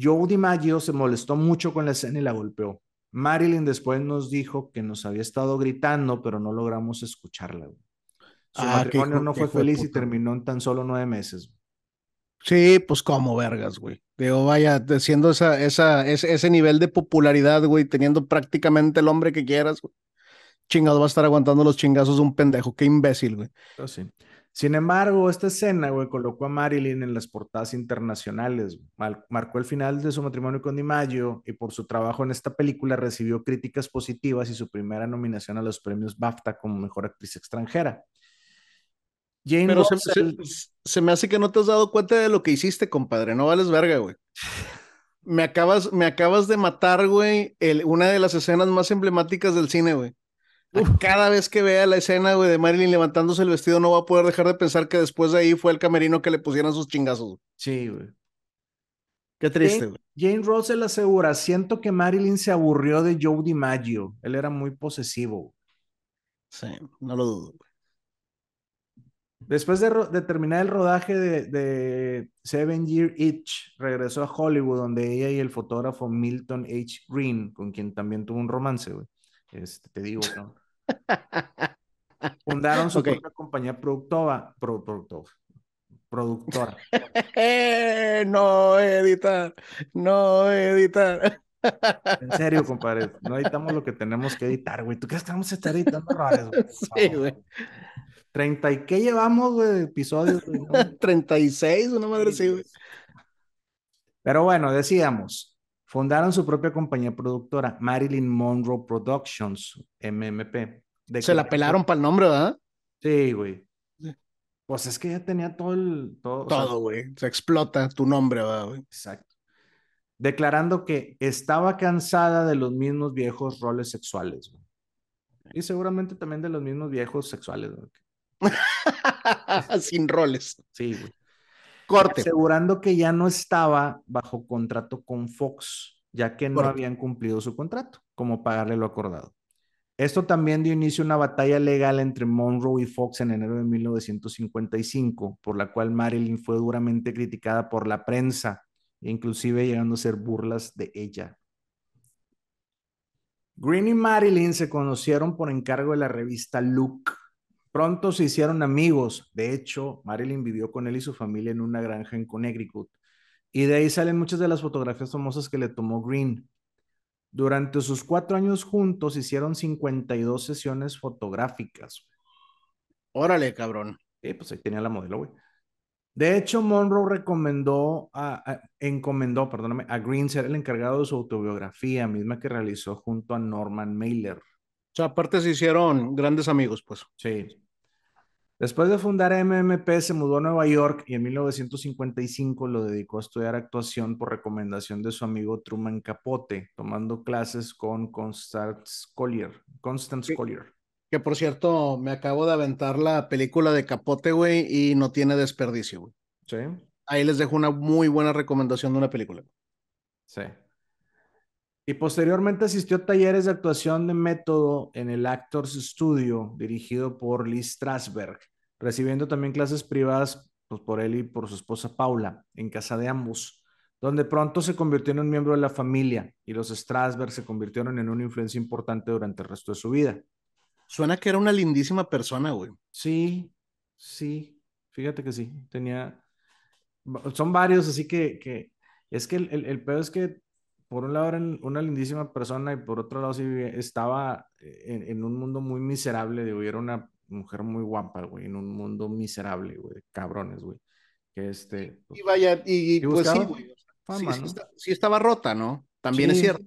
Joe DiMaggio se molestó mucho con la escena y la golpeó. Marilyn después nos dijo que nos había estado gritando, pero no logramos escucharla. Su ah, matrimonio no fue feliz y terminó en tan solo nueve meses. Sí, pues como vergas, güey. Digo, vaya, siendo esa, esa, ese, ese nivel de popularidad, güey, teniendo prácticamente el hombre que quieras, güey chingado va a estar aguantando los chingazos de un pendejo. Qué imbécil, güey. Oh, sí. Sin embargo, esta escena, güey, colocó a Marilyn en las portadas internacionales. marcó el final de su matrimonio con DiMaggio y por su trabajo en esta película recibió críticas positivas y su primera nominación a los premios BAFTA como mejor actriz extranjera. Jane Pero se, me hace que no te has dado cuenta de lo que hiciste, compadre. No vales verga, güey. Me acabas, me acabas de matar, güey, una de las escenas más emblemáticas del cine, güey. Cada vez que vea la escena, güey, de Marilyn levantándose el vestido, no va a poder dejar de pensar que después de ahí fue el camerino que le pusieran sus chingazos. Sí, güey. Qué triste, güey. Jane, Russell asegura, siento que Marilyn se aburrió de Joe DiMaggio. Él era muy posesivo. Sí, no lo dudo, güey. Después de, terminar el rodaje de, Seven Year Itch, regresó a Hollywood, donde ella y el fotógrafo Milton H. Green, con quien también tuvo un romance, güey. Este, te digo, ¿no? Fundaron su propia compañía productora, productora. no editar, no editar. En serio, compadre, no editamos lo que tenemos que editar, güey. ¿Tú crees que vamos a estar editando errores, Sí, güey. 30 y qué llevamos, güey, episodios. Güey? 36, una madre sí, güey. Pero bueno, decíamos, fundaron su propia compañía productora, Marilyn Monroe Productions, MMP. Se la pelaron para el nombre, ¿verdad? Sí, güey. Pues es que ya tenía todo el... Todo, güey. Se explota tu nombre, ¿verdad, güey? Exacto. Declarando que estaba cansada de los mismos viejos roles sexuales, güey. Y seguramente también de los mismos viejos sexuales, güey. Sin roles. Sí, güey. Corte. Asegurando que ya no estaba bajo contrato con Fox, ya que no habían cumplido su contrato, como pagarle lo acordado. Esto también dio inicio a una batalla legal entre Monroe y Fox en enero de 1955, por la cual Marilyn fue duramente criticada por la prensa, inclusive llegando a ser burlas de ella. Green y Marilyn se conocieron por encargo de la revista Look, Pronto se hicieron amigos. De hecho, Marilyn vivió con él y su familia en una granja en Connecticut. Y de ahí salen muchas de las fotografías famosas que le tomó Green. Durante sus cuatro años juntos hicieron 52 sesiones fotográficas. Órale, cabrón. Sí, pues ahí tenía la modelo, güey. De hecho, Monroe recomendó, a, encomendó, perdóname, a Green ser el encargado de su autobiografía, misma que realizó junto a Norman Mailer. O sea, aparte se hicieron grandes amigos, pues. Sí. Después de fundar MMP, se mudó a Nueva York y en 1955 lo dedicó a estudiar actuación por recomendación de su amigo Truman Capote, tomando clases con Constance Collier. Constance Collier. Que por cierto, me acabo de aventar la película de Capote, güey, y no tiene desperdicio, güey. Sí. Ahí les dejo una muy buena recomendación de una película. Sí. Y posteriormente asistió a talleres de actuación de método en el Actors Studio, dirigido por Lee Strasberg, recibiendo también clases privadas pues, por él y por su esposa Paula, en casa de ambos, donde pronto se convirtió en un miembro de la familia y los Strasberg se convirtieron en una influencia importante durante el resto de su vida. Suena que era una lindísima persona, güey. Sí, sí, fíjate que sí, tenía, son varios, así que, que es que el, el, el peor es que por un lado era una lindísima persona y por otro lado sí estaba en, un mundo muy miserable, digo, y era una mujer muy guapa, güey, en un mundo miserable, güey, cabrones, güey. Que este. Pues, y vaya, y, pues sí, güey. sí, estaba rota, ¿no? También es cierto.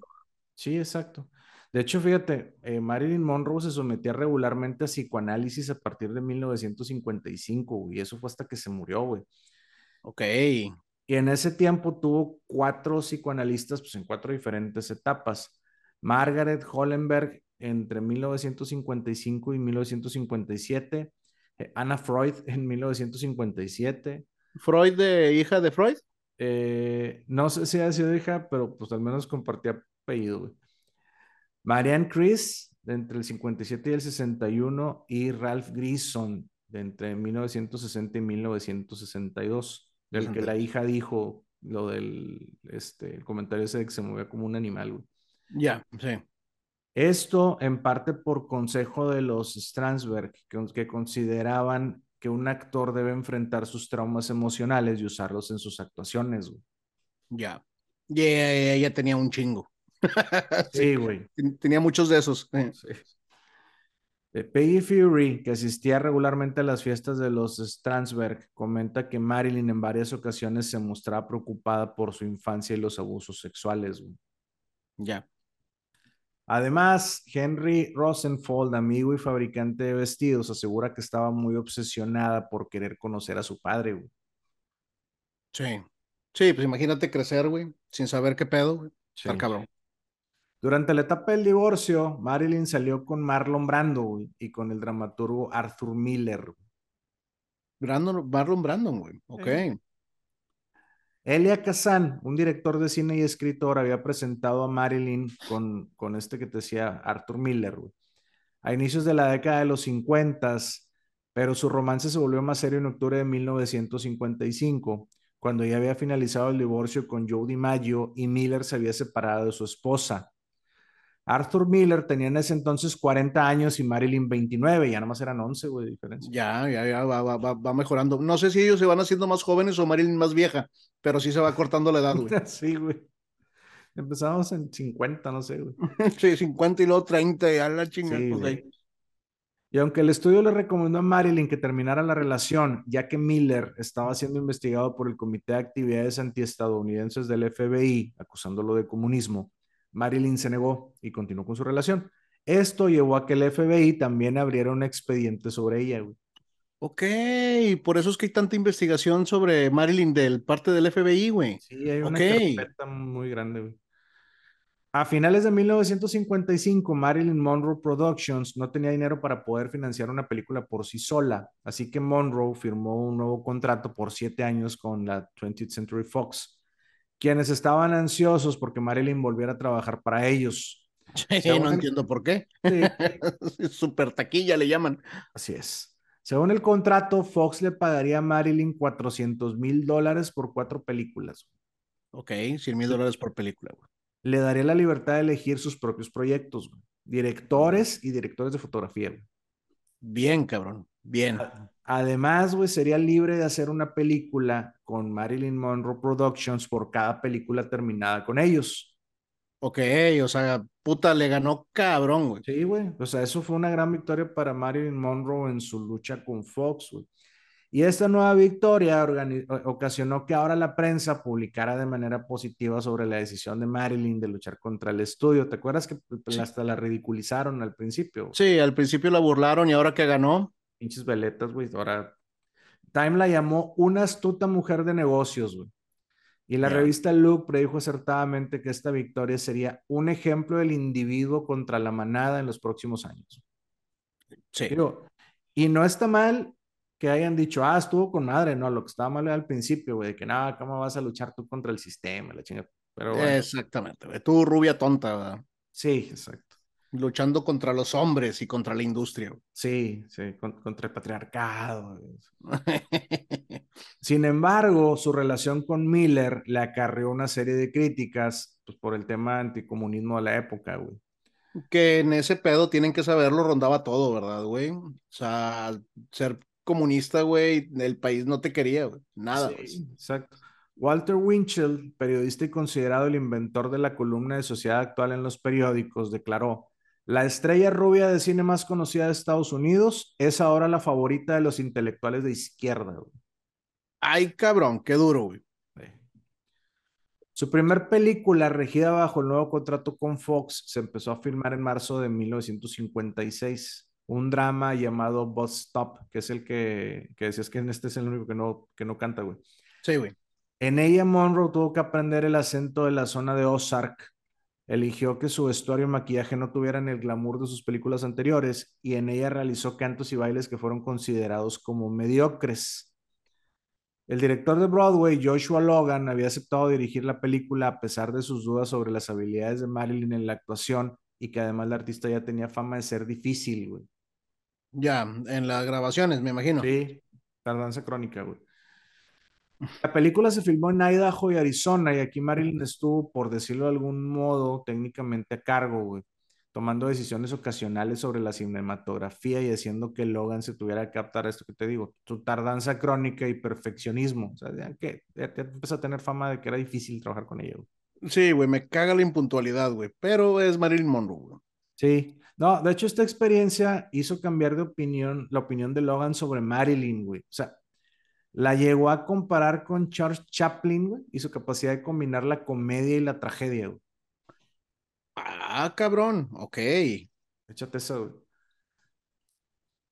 Sí, exacto. De hecho, fíjate, eh, Marilyn Monroe se sometía regularmente a psicoanálisis a partir de 1955, y eso fue hasta que se murió, güey. Ok. Y en ese tiempo tuvo cuatro psicoanalistas, pues en cuatro diferentes etapas. Margaret Hollenberg entre 1955 y 1957, eh, Anna Freud en 1957. ¿Freud de hija de Freud? Eh, no sé si ha sido hija, pero pues al menos compartía apellido. Marianne Chris entre el 57 y el 61 y Ralph Grisson de entre 1960 y 1962 del que la hija dijo lo del este, el comentario ese de que se movía como un animal. Ya, sí. Esto en parte por consejo de los Strasberg, que, que, consideraban que un actor debe enfrentar sus traumas emocionales y usarlos en sus actuaciones. Ya. Y ella, tenía un chingo. sí, güey. Tenía muchos de esos. Sí. Peggy Fury, que asistía regularmente a las fiestas de los Strasberg, comenta que Marilyn en varias ocasiones se mostraba preocupada por su infancia y los abusos sexuales. Ya. Además, Henry Rosenfold, amigo y fabricante de vestidos, asegura que estaba muy obsesionada por querer conocer a su padre, güey. Sí. Sí, pues imagínate crecer, güey, sin saber qué pedo, güey. Sí. cabrón. Durante la etapa del divorcio, Marilyn salió con Marlon Brando güey, y con el dramaturgo Arthur Miller. Brandon, Marlon Brandon, güey. Ok. Elia Kazan, un director de cine y escritor, había presentado a Marilyn con, con este que te decía Arthur Miller, a inicios de la década de los 50, pero su romance se volvió más serio en octubre de 1955, cuando ya había finalizado el divorcio con Joe DiMaggio y Miller se había separado de su esposa. Arthur Miller tenía en ese entonces 40 años y Marilyn 29, ya nomás eran 11, güey, de diferencia. Ya, ya, ya va, va, va, mejorando. No sé si ellos se van haciendo más jóvenes o Marilyn más vieja, pero sí se va cortando la edad, güey. sí, güey. Empezamos en 50, no sé, güey. sí, 50 y luego 30, ya la chingada. Pues, y aunque el estudio le recomendó a Marilyn que terminara la relación, ya que Miller estaba siendo investigado por el Comité de Actividades Antiestadounidenses del FBI, acusándolo de comunismo, Marilyn se negó y continuó con su relación. Esto llevó a que el FBI también abriera un expediente sobre ella, güey. Ok, por eso es que hay tanta investigación sobre Marilyn del parte del FBI, güey. Sí, hay una carpeta muy grande, güey. A finales de 1955, Marilyn Monroe Productions no tenía dinero para poder financiar una película por sí sola, así que Monroe firmó un nuevo contrato por siete años con la 20th Century Fox quienes estaban ansiosos porque Marilyn volviera a trabajar para ellos. Sí, no entiendo por qué. Super taquilla le llaman. Así es. Según el contrato, Fox le pagaría a Marilyn 400 mil dólares por cuatro películas. Ok, 100 mil dólares por película. Le daría la libertad de elegir sus propios proyectos, directores y directores de fotografía. Bien, cabrón, bien. Además, güey, sería libre de hacer una película con Marilyn Monroe Productions por cada película terminada con ellos. Ok, o sea, puta, le ganó cabrón, güey. Sí, güey. O sea, eso fue una gran victoria para Marilyn Monroe en su lucha con Fox, güey. Y esta nueva victoria ocasionó que ahora la prensa publicara de manera positiva sobre la decisión de Marilyn de luchar contra el estudio. ¿Te acuerdas que hasta la ridiculizaron al principio? Sí, al principio la burlaron y ahora que ganó, pinches veletas, güey. Ahora, Time la llamó una astuta mujer de negocios, güey. Y la revista Look predijo acertadamente que esta victoria sería un ejemplo del individuo contra la manada en los próximos años. Sí. y no está mal que hayan dicho, ah, estuvo con madre, no, lo que estaba mal era al principio, güey, de que nada, ¿cómo vas a luchar tú contra el sistema, la chingada? Pero Exactamente, güey. Tú, rubia tonta, ¿verdad? Sí, exacto luchando contra los hombres y contra la industria. Sí, sí, contra el patriarcado. Sin embargo, su relación con Miller le acarreó una serie de críticas pues, por el tema anticomunismo de la época, güey. Que en ese pedo tienen que saberlo, rondaba todo, ¿verdad, güey? O sea, ser comunista, güey, el país no te quería, güey. Nada. Sí, exacto. Walter Winchell, periodista y considerado el inventor de la columna de sociedad actual en los periódicos, declaró, la estrella rubia de cine más conocida de Estados Unidos es ahora la favorita de los intelectuales de izquierda. Ay, cabrón, qué duro, güey. Su primer película, regida bajo el nuevo contrato con Fox, se empezó a filmar en marzo de 1956. Un drama llamado Bus Stop, que es el que, que decías que en este es el único que no, que no canta, güey. Sí, güey. En ella, Monroe tuvo que aprender el acento de la zona de Ozark eligió que su vestuario y maquillaje no tuvieran el glamour de sus películas anteriores y en ella realizó cantos y bailes que fueron considerados como mediocres. El director de Broadway, Joshua Logan, había aceptado dirigir la película a pesar de sus dudas sobre las habilidades de Marilyn en la actuación y que además la artista ya tenía fama de ser difícil, güey. Ya, en las grabaciones, me imagino. Sí, tardanza crónica, güey. La película se filmó en Idaho y Arizona y aquí Marilyn estuvo, por decirlo de algún modo, técnicamente a cargo, güey, tomando decisiones ocasionales sobre la cinematografía y haciendo que Logan se tuviera que captar esto que te digo, su tardanza crónica y perfeccionismo. O sea, ya que ya, empezó a tener fama de que era difícil trabajar con ella, güey. Sí, güey, me caga la impuntualidad, güey, pero es Marilyn Monroe, güey. Sí, no, de hecho esta experiencia hizo cambiar de opinión, la opinión de Logan sobre Marilyn, güey. O sea, la llegó a comparar con Charles Chaplin, güey, y su capacidad de combinar la comedia y la tragedia, güey. Ah, cabrón, ok. Échate eso,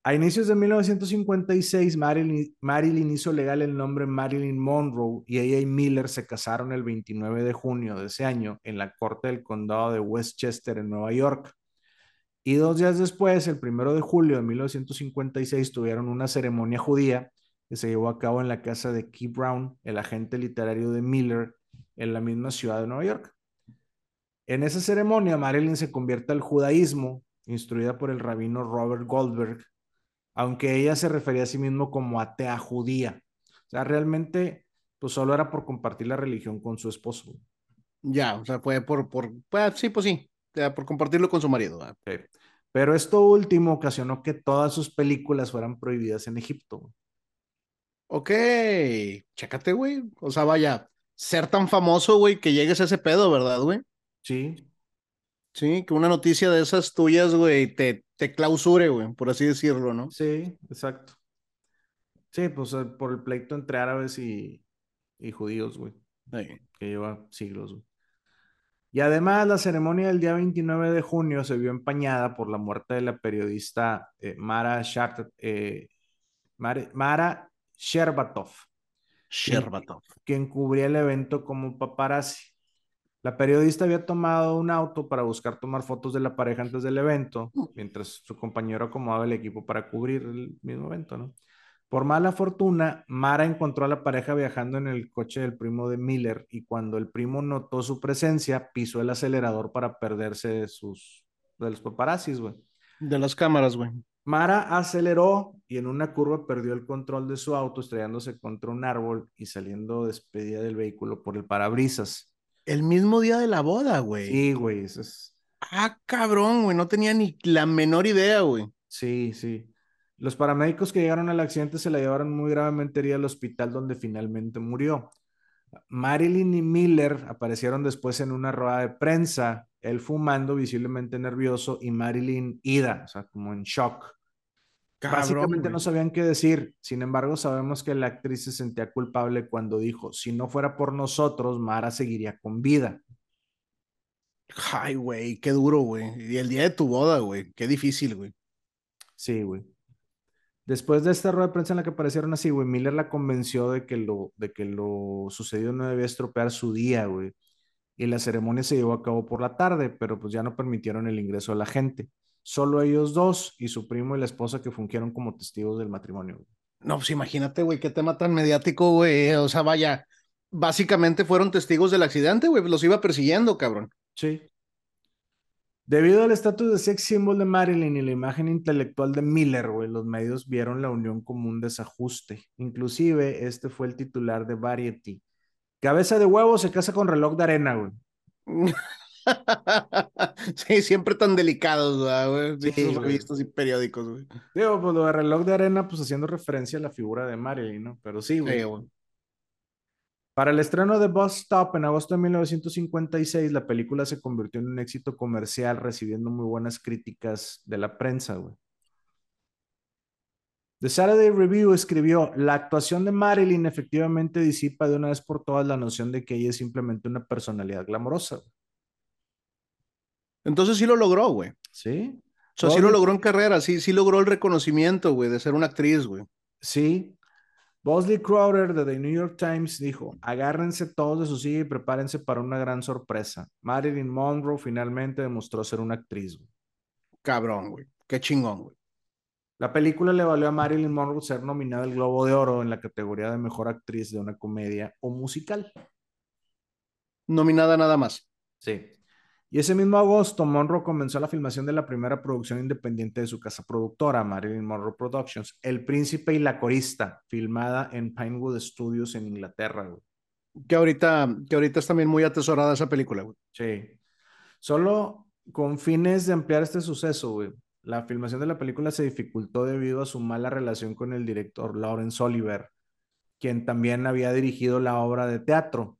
A inicios de 1956, Marilyn, Marilyn, hizo legal el nombre Marilyn Monroe y ella y Miller se casaron el 29 de junio de ese año en la corte del condado de Westchester, en Nueva York. Y dos días después, el primero de julio de 1956, tuvieron una ceremonia judía que se llevó a cabo en la casa de Key Brown, el agente literario de Miller, en la misma ciudad de Nueva York. En esa ceremonia, Marilyn se convierte al judaísmo, instruida por el rabino Robert Goldberg, aunque ella se refería a sí mismo como atea judía. O sea, realmente, pues solo era por compartir la religión con su esposo. Ya, o sea, fue por, por, pues, sí, pues sí, por compartirlo con su marido. Pero esto último ocasionó que todas sus películas fueran prohibidas en Egipto. Ok, chécate, güey. O sea, vaya, ser tan famoso, güey, que llegues a ese pedo, ¿verdad, güey? Sí. Sí, que una noticia de esas tuyas, güey, te, te clausure, güey, por así decirlo, ¿no? Sí, exacto. Sí, pues eh, por el pleito entre árabes y, y judíos, güey. Que lleva siglos, güey. Y además, la ceremonia del día 29 de junio se vio empañada por la muerte de la periodista eh, Mara, eh, Mara, Sherbatov. Sherbatov. Quien, quien cubría el evento como paparazzi. La periodista había tomado un auto para buscar tomar fotos de la pareja antes del evento, mientras su compañero acomodaba el equipo para cubrir el mismo evento, ¿no? Por mala fortuna, Mara encontró a la pareja viajando en el coche del primo de Miller y cuando el primo notó su presencia, pisó el acelerador para perderse de sus de los paparazzis, güey. De las cámaras, güey. Mara aceleró y en una curva perdió el control de su auto, estrellándose contra un árbol y saliendo despedida del vehículo por el parabrisas. El mismo día de la boda, güey. Sí, güey, eso es. Ah, cabrón, güey, no tenía ni la menor idea, güey. Sí, sí. Los paramédicos que llegaron al accidente se la llevaron muy gravemente herida al hospital donde finalmente murió. Marilyn y Miller aparecieron después en una rueda de prensa, él fumando, visiblemente nervioso, y Marilyn ida, o sea, como en shock. Básicamente no sabían qué decir. Sin embargo, sabemos que la actriz se sentía culpable cuando dijo, si no fuera por nosotros, Mara seguiría con vida. Ay, güey, qué duro, güey. Y el día de tu boda, güey, qué difícil, güey. Sí, güey. Después de esta rueda de prensa en la que aparecieron así, güey, Miller la convenció de que lo, de que lo sucedido no debía estropear su día, güey. Y la ceremonia se llevó a cabo por la tarde, pero pues ya no permitieron el ingreso a la gente. Solo ellos dos y su primo y la esposa que fungieron como testigos del matrimonio. No, pues imagínate, güey, qué tema tan mediático, güey. O sea, vaya, básicamente fueron testigos del accidente, güey. Los iba persiguiendo, cabrón. Sí. Debido al estatus de sex symbol de Marilyn y la imagen intelectual de Miller, güey, los medios vieron la unión como un desajuste. Inclusive, este fue el titular de Variety. Cabeza de huevo se casa con reloj de arena, güey. sí, siempre tan delicados, güey. Sí, revistas y periódicos, güey. Digo, pues lo de reloj de arena, pues haciendo referencia a la figura de Marilyn, ¿no? Pero sí, güey. Para el estreno de Bus Stop en agosto de 1956, la película se convirtió en un éxito comercial, recibiendo muy buenas críticas de la prensa, güey. The Saturday Review escribió, la actuación de Marilyn efectivamente disipa de una vez por todas la noción de que ella es simplemente una personalidad glamorosa. Entonces sí lo logró, güey. Sí. O sea, sí lo logró en carrera, sí, sí logró el reconocimiento, güey, de ser una actriz, güey. Sí. Bosley Crowder de The New York Times dijo, agárrense todos de su silla y prepárense para una gran sorpresa. Marilyn Monroe finalmente demostró ser una actriz. Güey. Cabrón, güey. Qué chingón, güey. La película le valió a Marilyn Monroe ser nominada al Globo de Oro en la categoría de Mejor Actriz de una comedia o musical. Nominada nada más. Sí. Y ese mismo agosto, Monroe comenzó la filmación de la primera producción independiente de su casa productora, Marilyn Monroe Productions, El Príncipe y la Corista, filmada en Pinewood Studios en Inglaterra. Güey. Que ahorita, que ahorita es también muy atesorada esa película, güey. Sí. Solo con fines de ampliar este suceso, güey. La filmación de la película se dificultó debido a su mala relación con el director Lawrence Oliver, quien también había dirigido la obra de teatro.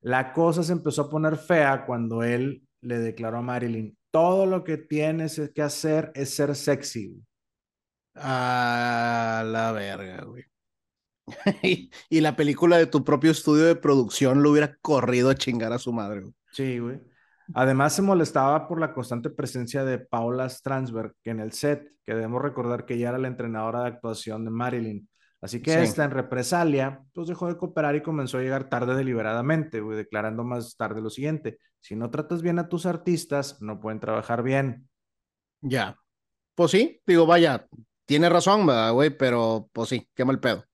La cosa se empezó a poner fea cuando él le declaró a Marilyn, todo lo que tienes que hacer es ser sexy. A la verga, güey. y, la película de tu propio estudio de producción lo hubiera corrido a chingar a su madre, güey. Sí, güey. Además, se molestaba por la constante presencia de Paula Stransberg en el set, que debemos recordar que ella era la entrenadora de actuación de Marilyn. Así que esta, en represalia, pues dejó de cooperar y comenzó a llegar tarde deliberadamente, declarando más tarde lo siguiente: si no tratas bien a tus artistas, no pueden trabajar bien. Ya. Pues sí, digo, vaya, tiene razón, güey? Pero pues sí, qué mal pedo.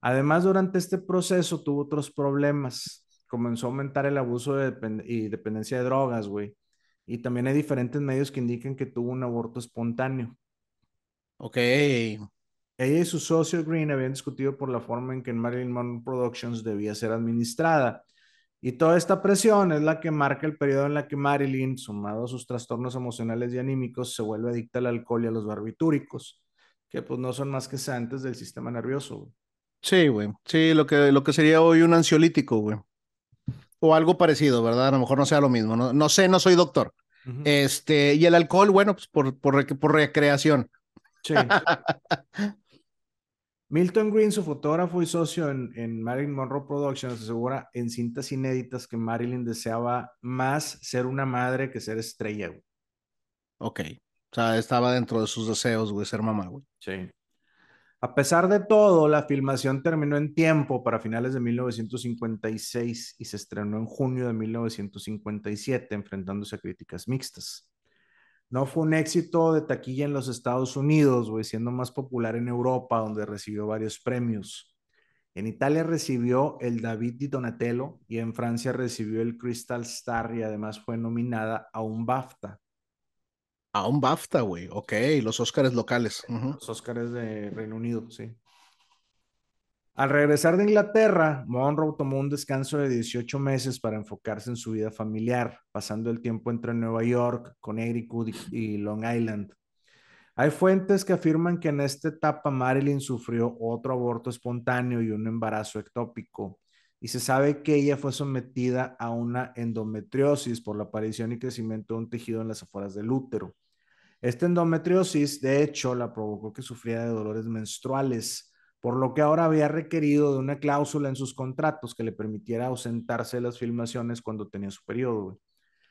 Además, durante este proceso tuvo otros problemas. Comenzó a aumentar el abuso de y dependencia de drogas, güey. Y también hay diferentes medios que indican que tuvo un aborto espontáneo. Ok. Ella y su socio Green habían discutido por la forma en que Marilyn Monroe Productions debía ser administrada. Y toda esta presión es la que marca el periodo en la que Marilyn, sumado a sus trastornos emocionales y anímicos, se vuelve adicta al alcohol y a los barbitúricos, que pues no son más que sedantes del sistema nervioso. Güey. Sí, güey. Sí, lo que, lo que sería hoy un ansiolítico, güey. O algo parecido, ¿verdad? A lo mejor no sea lo mismo. No, no sé, no soy doctor. Este, y el alcohol, bueno, pues por, por, por recreación. Sí. Milton Green, su fotógrafo y socio en, en, Marilyn Monroe Productions, asegura en cintas inéditas que Marilyn deseaba más ser una madre que ser estrella. Güey. Ok. O sea, estaba dentro de sus deseos, güey, ser mamá, güey. Sí. A pesar de todo, la filmación terminó en tiempo para finales de 1956 y se estrenó en junio de 1957, enfrentándose a críticas mixtas. No fue un éxito de taquilla en los Estados Unidos, siendo más popular en Europa, donde recibió varios premios. En Italia recibió el David di Donatello y en Francia recibió el Crystal Star y además fue nominada a un BAFTA. A un BAFTA, güey. Ok, los Óscares locales. Los Óscares de Reino Unido, sí. Al regresar de Inglaterra, Monroe tomó un descanso de 18 meses para enfocarse en su vida familiar, pasando el tiempo entre Nueva York, Connecticut y Long Island. Hay fuentes que afirman que en esta etapa Marilyn sufrió otro aborto espontáneo y un embarazo ectópico, y se sabe que ella fue sometida a una endometriosis por la aparición y crecimiento de un tejido en las afueras del útero. Esta endometriosis, de hecho, la provocó que sufriera de dolores menstruales, por lo que ahora había requerido de una cláusula en sus contratos que le permitiera ausentarse de las filmaciones cuando tenía su periodo, güey.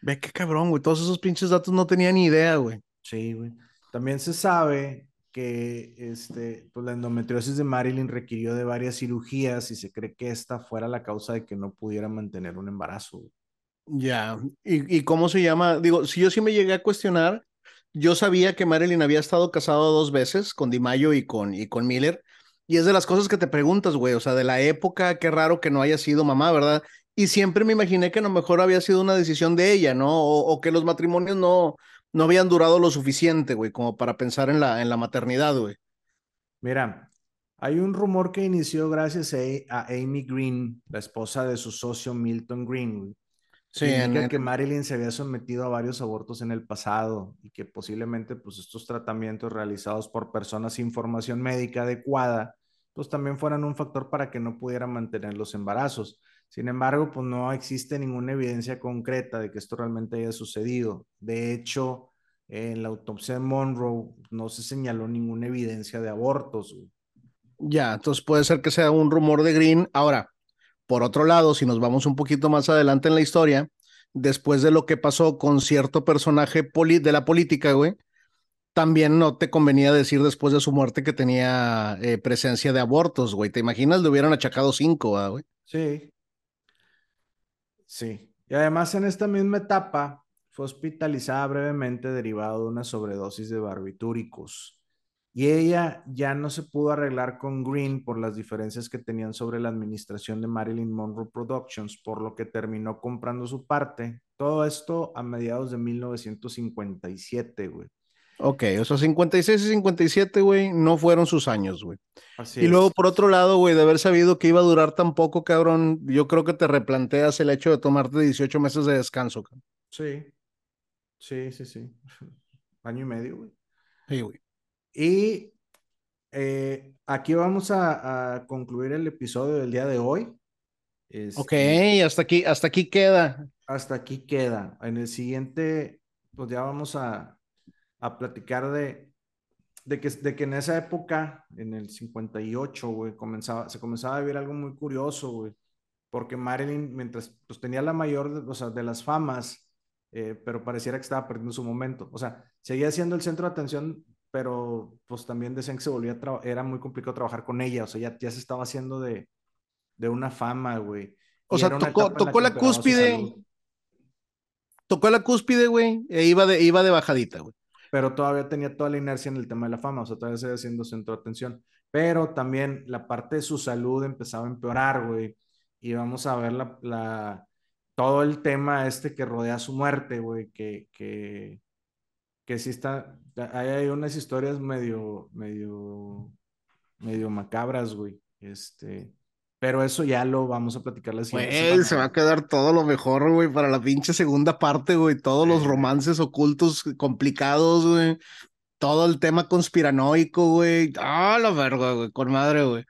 Ve qué cabrón, güey. Todos esos pinches datos no tenía ni idea, güey. Sí, güey. También se sabe que este, pues la endometriosis de Marilyn requirió de varias cirugías y se cree que esta fuera la causa de que no pudiera mantener un embarazo. Ya, ¿Y, ¿Y, cómo se llama? Digo, si yo sí me llegué a cuestionar, yo sabía que Marilyn había estado casado dos veces, con DiMaggio y con, y con Miller, y es de las cosas que te preguntas, güey, o sea, de la época, qué raro que no haya sido mamá, ¿verdad? Y siempre me imaginé que a lo mejor había sido una decisión de ella, ¿no? O, que los matrimonios no, no habían durado lo suficiente, güey, como para pensar en la, en la maternidad, güey. Mira, hay un rumor que inició gracias a, a, Amy Green, la esposa de su socio Milton Green, Sí, indica que Marilyn se había sometido a varios abortos en el pasado y que posiblemente pues estos tratamientos realizados por personas sin formación médica adecuada pues también fueran un factor para que no pudiera mantener los embarazos. Sin embargo, pues no existe ninguna evidencia concreta de que esto realmente haya sucedido. De hecho, en la autopsia de Monroe no se señaló ninguna evidencia de abortos. Ya, entonces puede ser que sea un rumor de Green. Ahora, por otro lado, si nos vamos un poquito más adelante en la historia, después de lo que pasó con cierto personaje de la política, güey, también no te convenía decir después de su muerte que tenía eh, presencia de abortos, güey. ¿Te imaginas? Le hubieran achacado cinco, güey. Sí. Sí. Y además en esta misma etapa fue hospitalizada brevemente derivado de una sobredosis de barbitúricos y ella ya no se pudo arreglar con Green por las diferencias que tenían sobre la administración de Marilyn Monroe Productions, por lo que terminó comprando su parte. Todo esto a mediados de 1957, güey. Ok, o sea, 56 y 57, güey, no fueron sus años, güey. y luego, por otro lado, güey, de haber sabido que iba a durar tan poco, cabrón, yo creo que te replanteas el hecho de tomarte 18 meses de descanso, cabrón. Sí, sí, sí, sí. Año y medio, güey. Sí, güey. Y eh, aquí vamos a, concluir el episodio del día de hoy. ok, hasta aquí, hasta aquí queda. Hasta aquí queda. En el siguiente, pues ya vamos a, platicar de, de, que, de que en esa época, en el 58, güey, comenzaba, se comenzaba a vivir algo muy curioso, güey porque Marilyn, mientras pues, tenía la mayor, o sea, de las famas, eh, pero pareciera que estaba perdiendo su momento. O sea, seguía siendo el centro de atención, pero pues también decían que se volvía, era muy complicado trabajar con ella, o sea, ya, ya se estaba haciendo de, de una fama, güey. O sea, tocó, tocó la cúspide. Tocó la cúspide, güey, e iba de, iba de bajadita, güey. Pero todavía tenía toda la inercia en el tema de la fama, o sea, todavía seguía siendo centro de atención. Pero también la parte de su salud empezaba a empeorar, güey. Y vamos a ver la, la, todo el tema este que rodea su muerte, güey, que, que, que sí está, hay, unas historias medio, medio, medio macabras, güey. Este, pero eso ya lo vamos a platicar la siguiente se va a quedar todo lo mejor, güey, para la pinche segunda parte, güey. Todos los romances ocultos complicados, güey. Todo el tema conspiranoico, güey. Ah, la verga, güey, con madre, güey.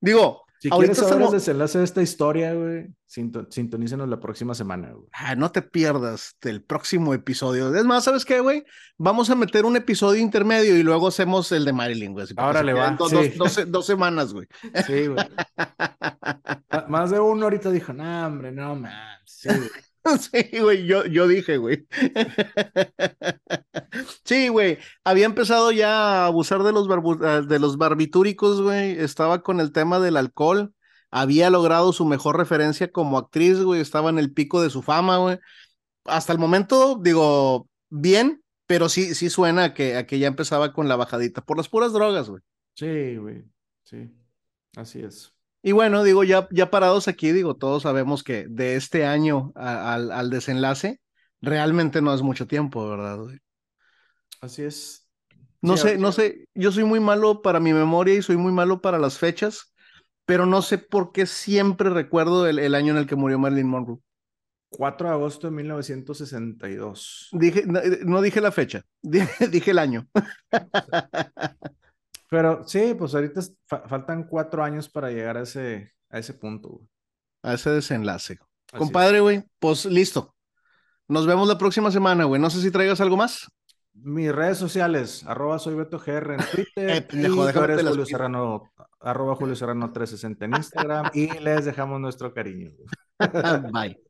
Digo, si quieres saber el desenlace de esta historia, güey, sintonícenos la próxima semana, güey. Ah, no te pierdas del próximo episodio. Es más, ¿sabes qué, güey? Vamos a meter un episodio intermedio y luego hacemos el de Marilyn, güey. Ahora le va. Dos, semanas, güey. Sí, güey. más de uno ahorita dijo, no, hombre, no, man. Sí, güey. Sí, güey, yo, yo dije, güey. Sí, güey, había empezado ya a abusar de los, ah, de los barbitúricos, güey. Estaba con el tema del alcohol. Había logrado su mejor referencia como actriz, güey. Estaba en el pico de su fama, güey. Hasta el momento, digo, bien, pero sí, sí suena a que, a que ya empezaba con la bajadita. Por las puras drogas, güey. Sí, güey. Sí, así es. Y bueno, digo, ya, ya parados aquí, digo, todos sabemos que de este año al, desenlace, realmente no es mucho tiempo, ¿verdad? Así es. No sé, no sé, yo soy muy malo para mi memoria y soy muy malo para las fechas, pero no sé por qué siempre recuerdo el, año en el que murió Marilyn Monroe. 4 de agosto de 1962. Dije, no, dije la fecha, dije, el año. Pero sí, pues ahorita faltan cuatro años para llegar a ese, a ese punto, A ese desenlace. Compadre, güey, pues listo. Nos vemos la próxima semana, güey. No sé si traigas algo más. Mis redes sociales, arroba soy Beto GR en Twitter. Eh, y Julio Serrano, arroba Julio Serrano 360 en Instagram. y les dejamos nuestro cariño. Bye.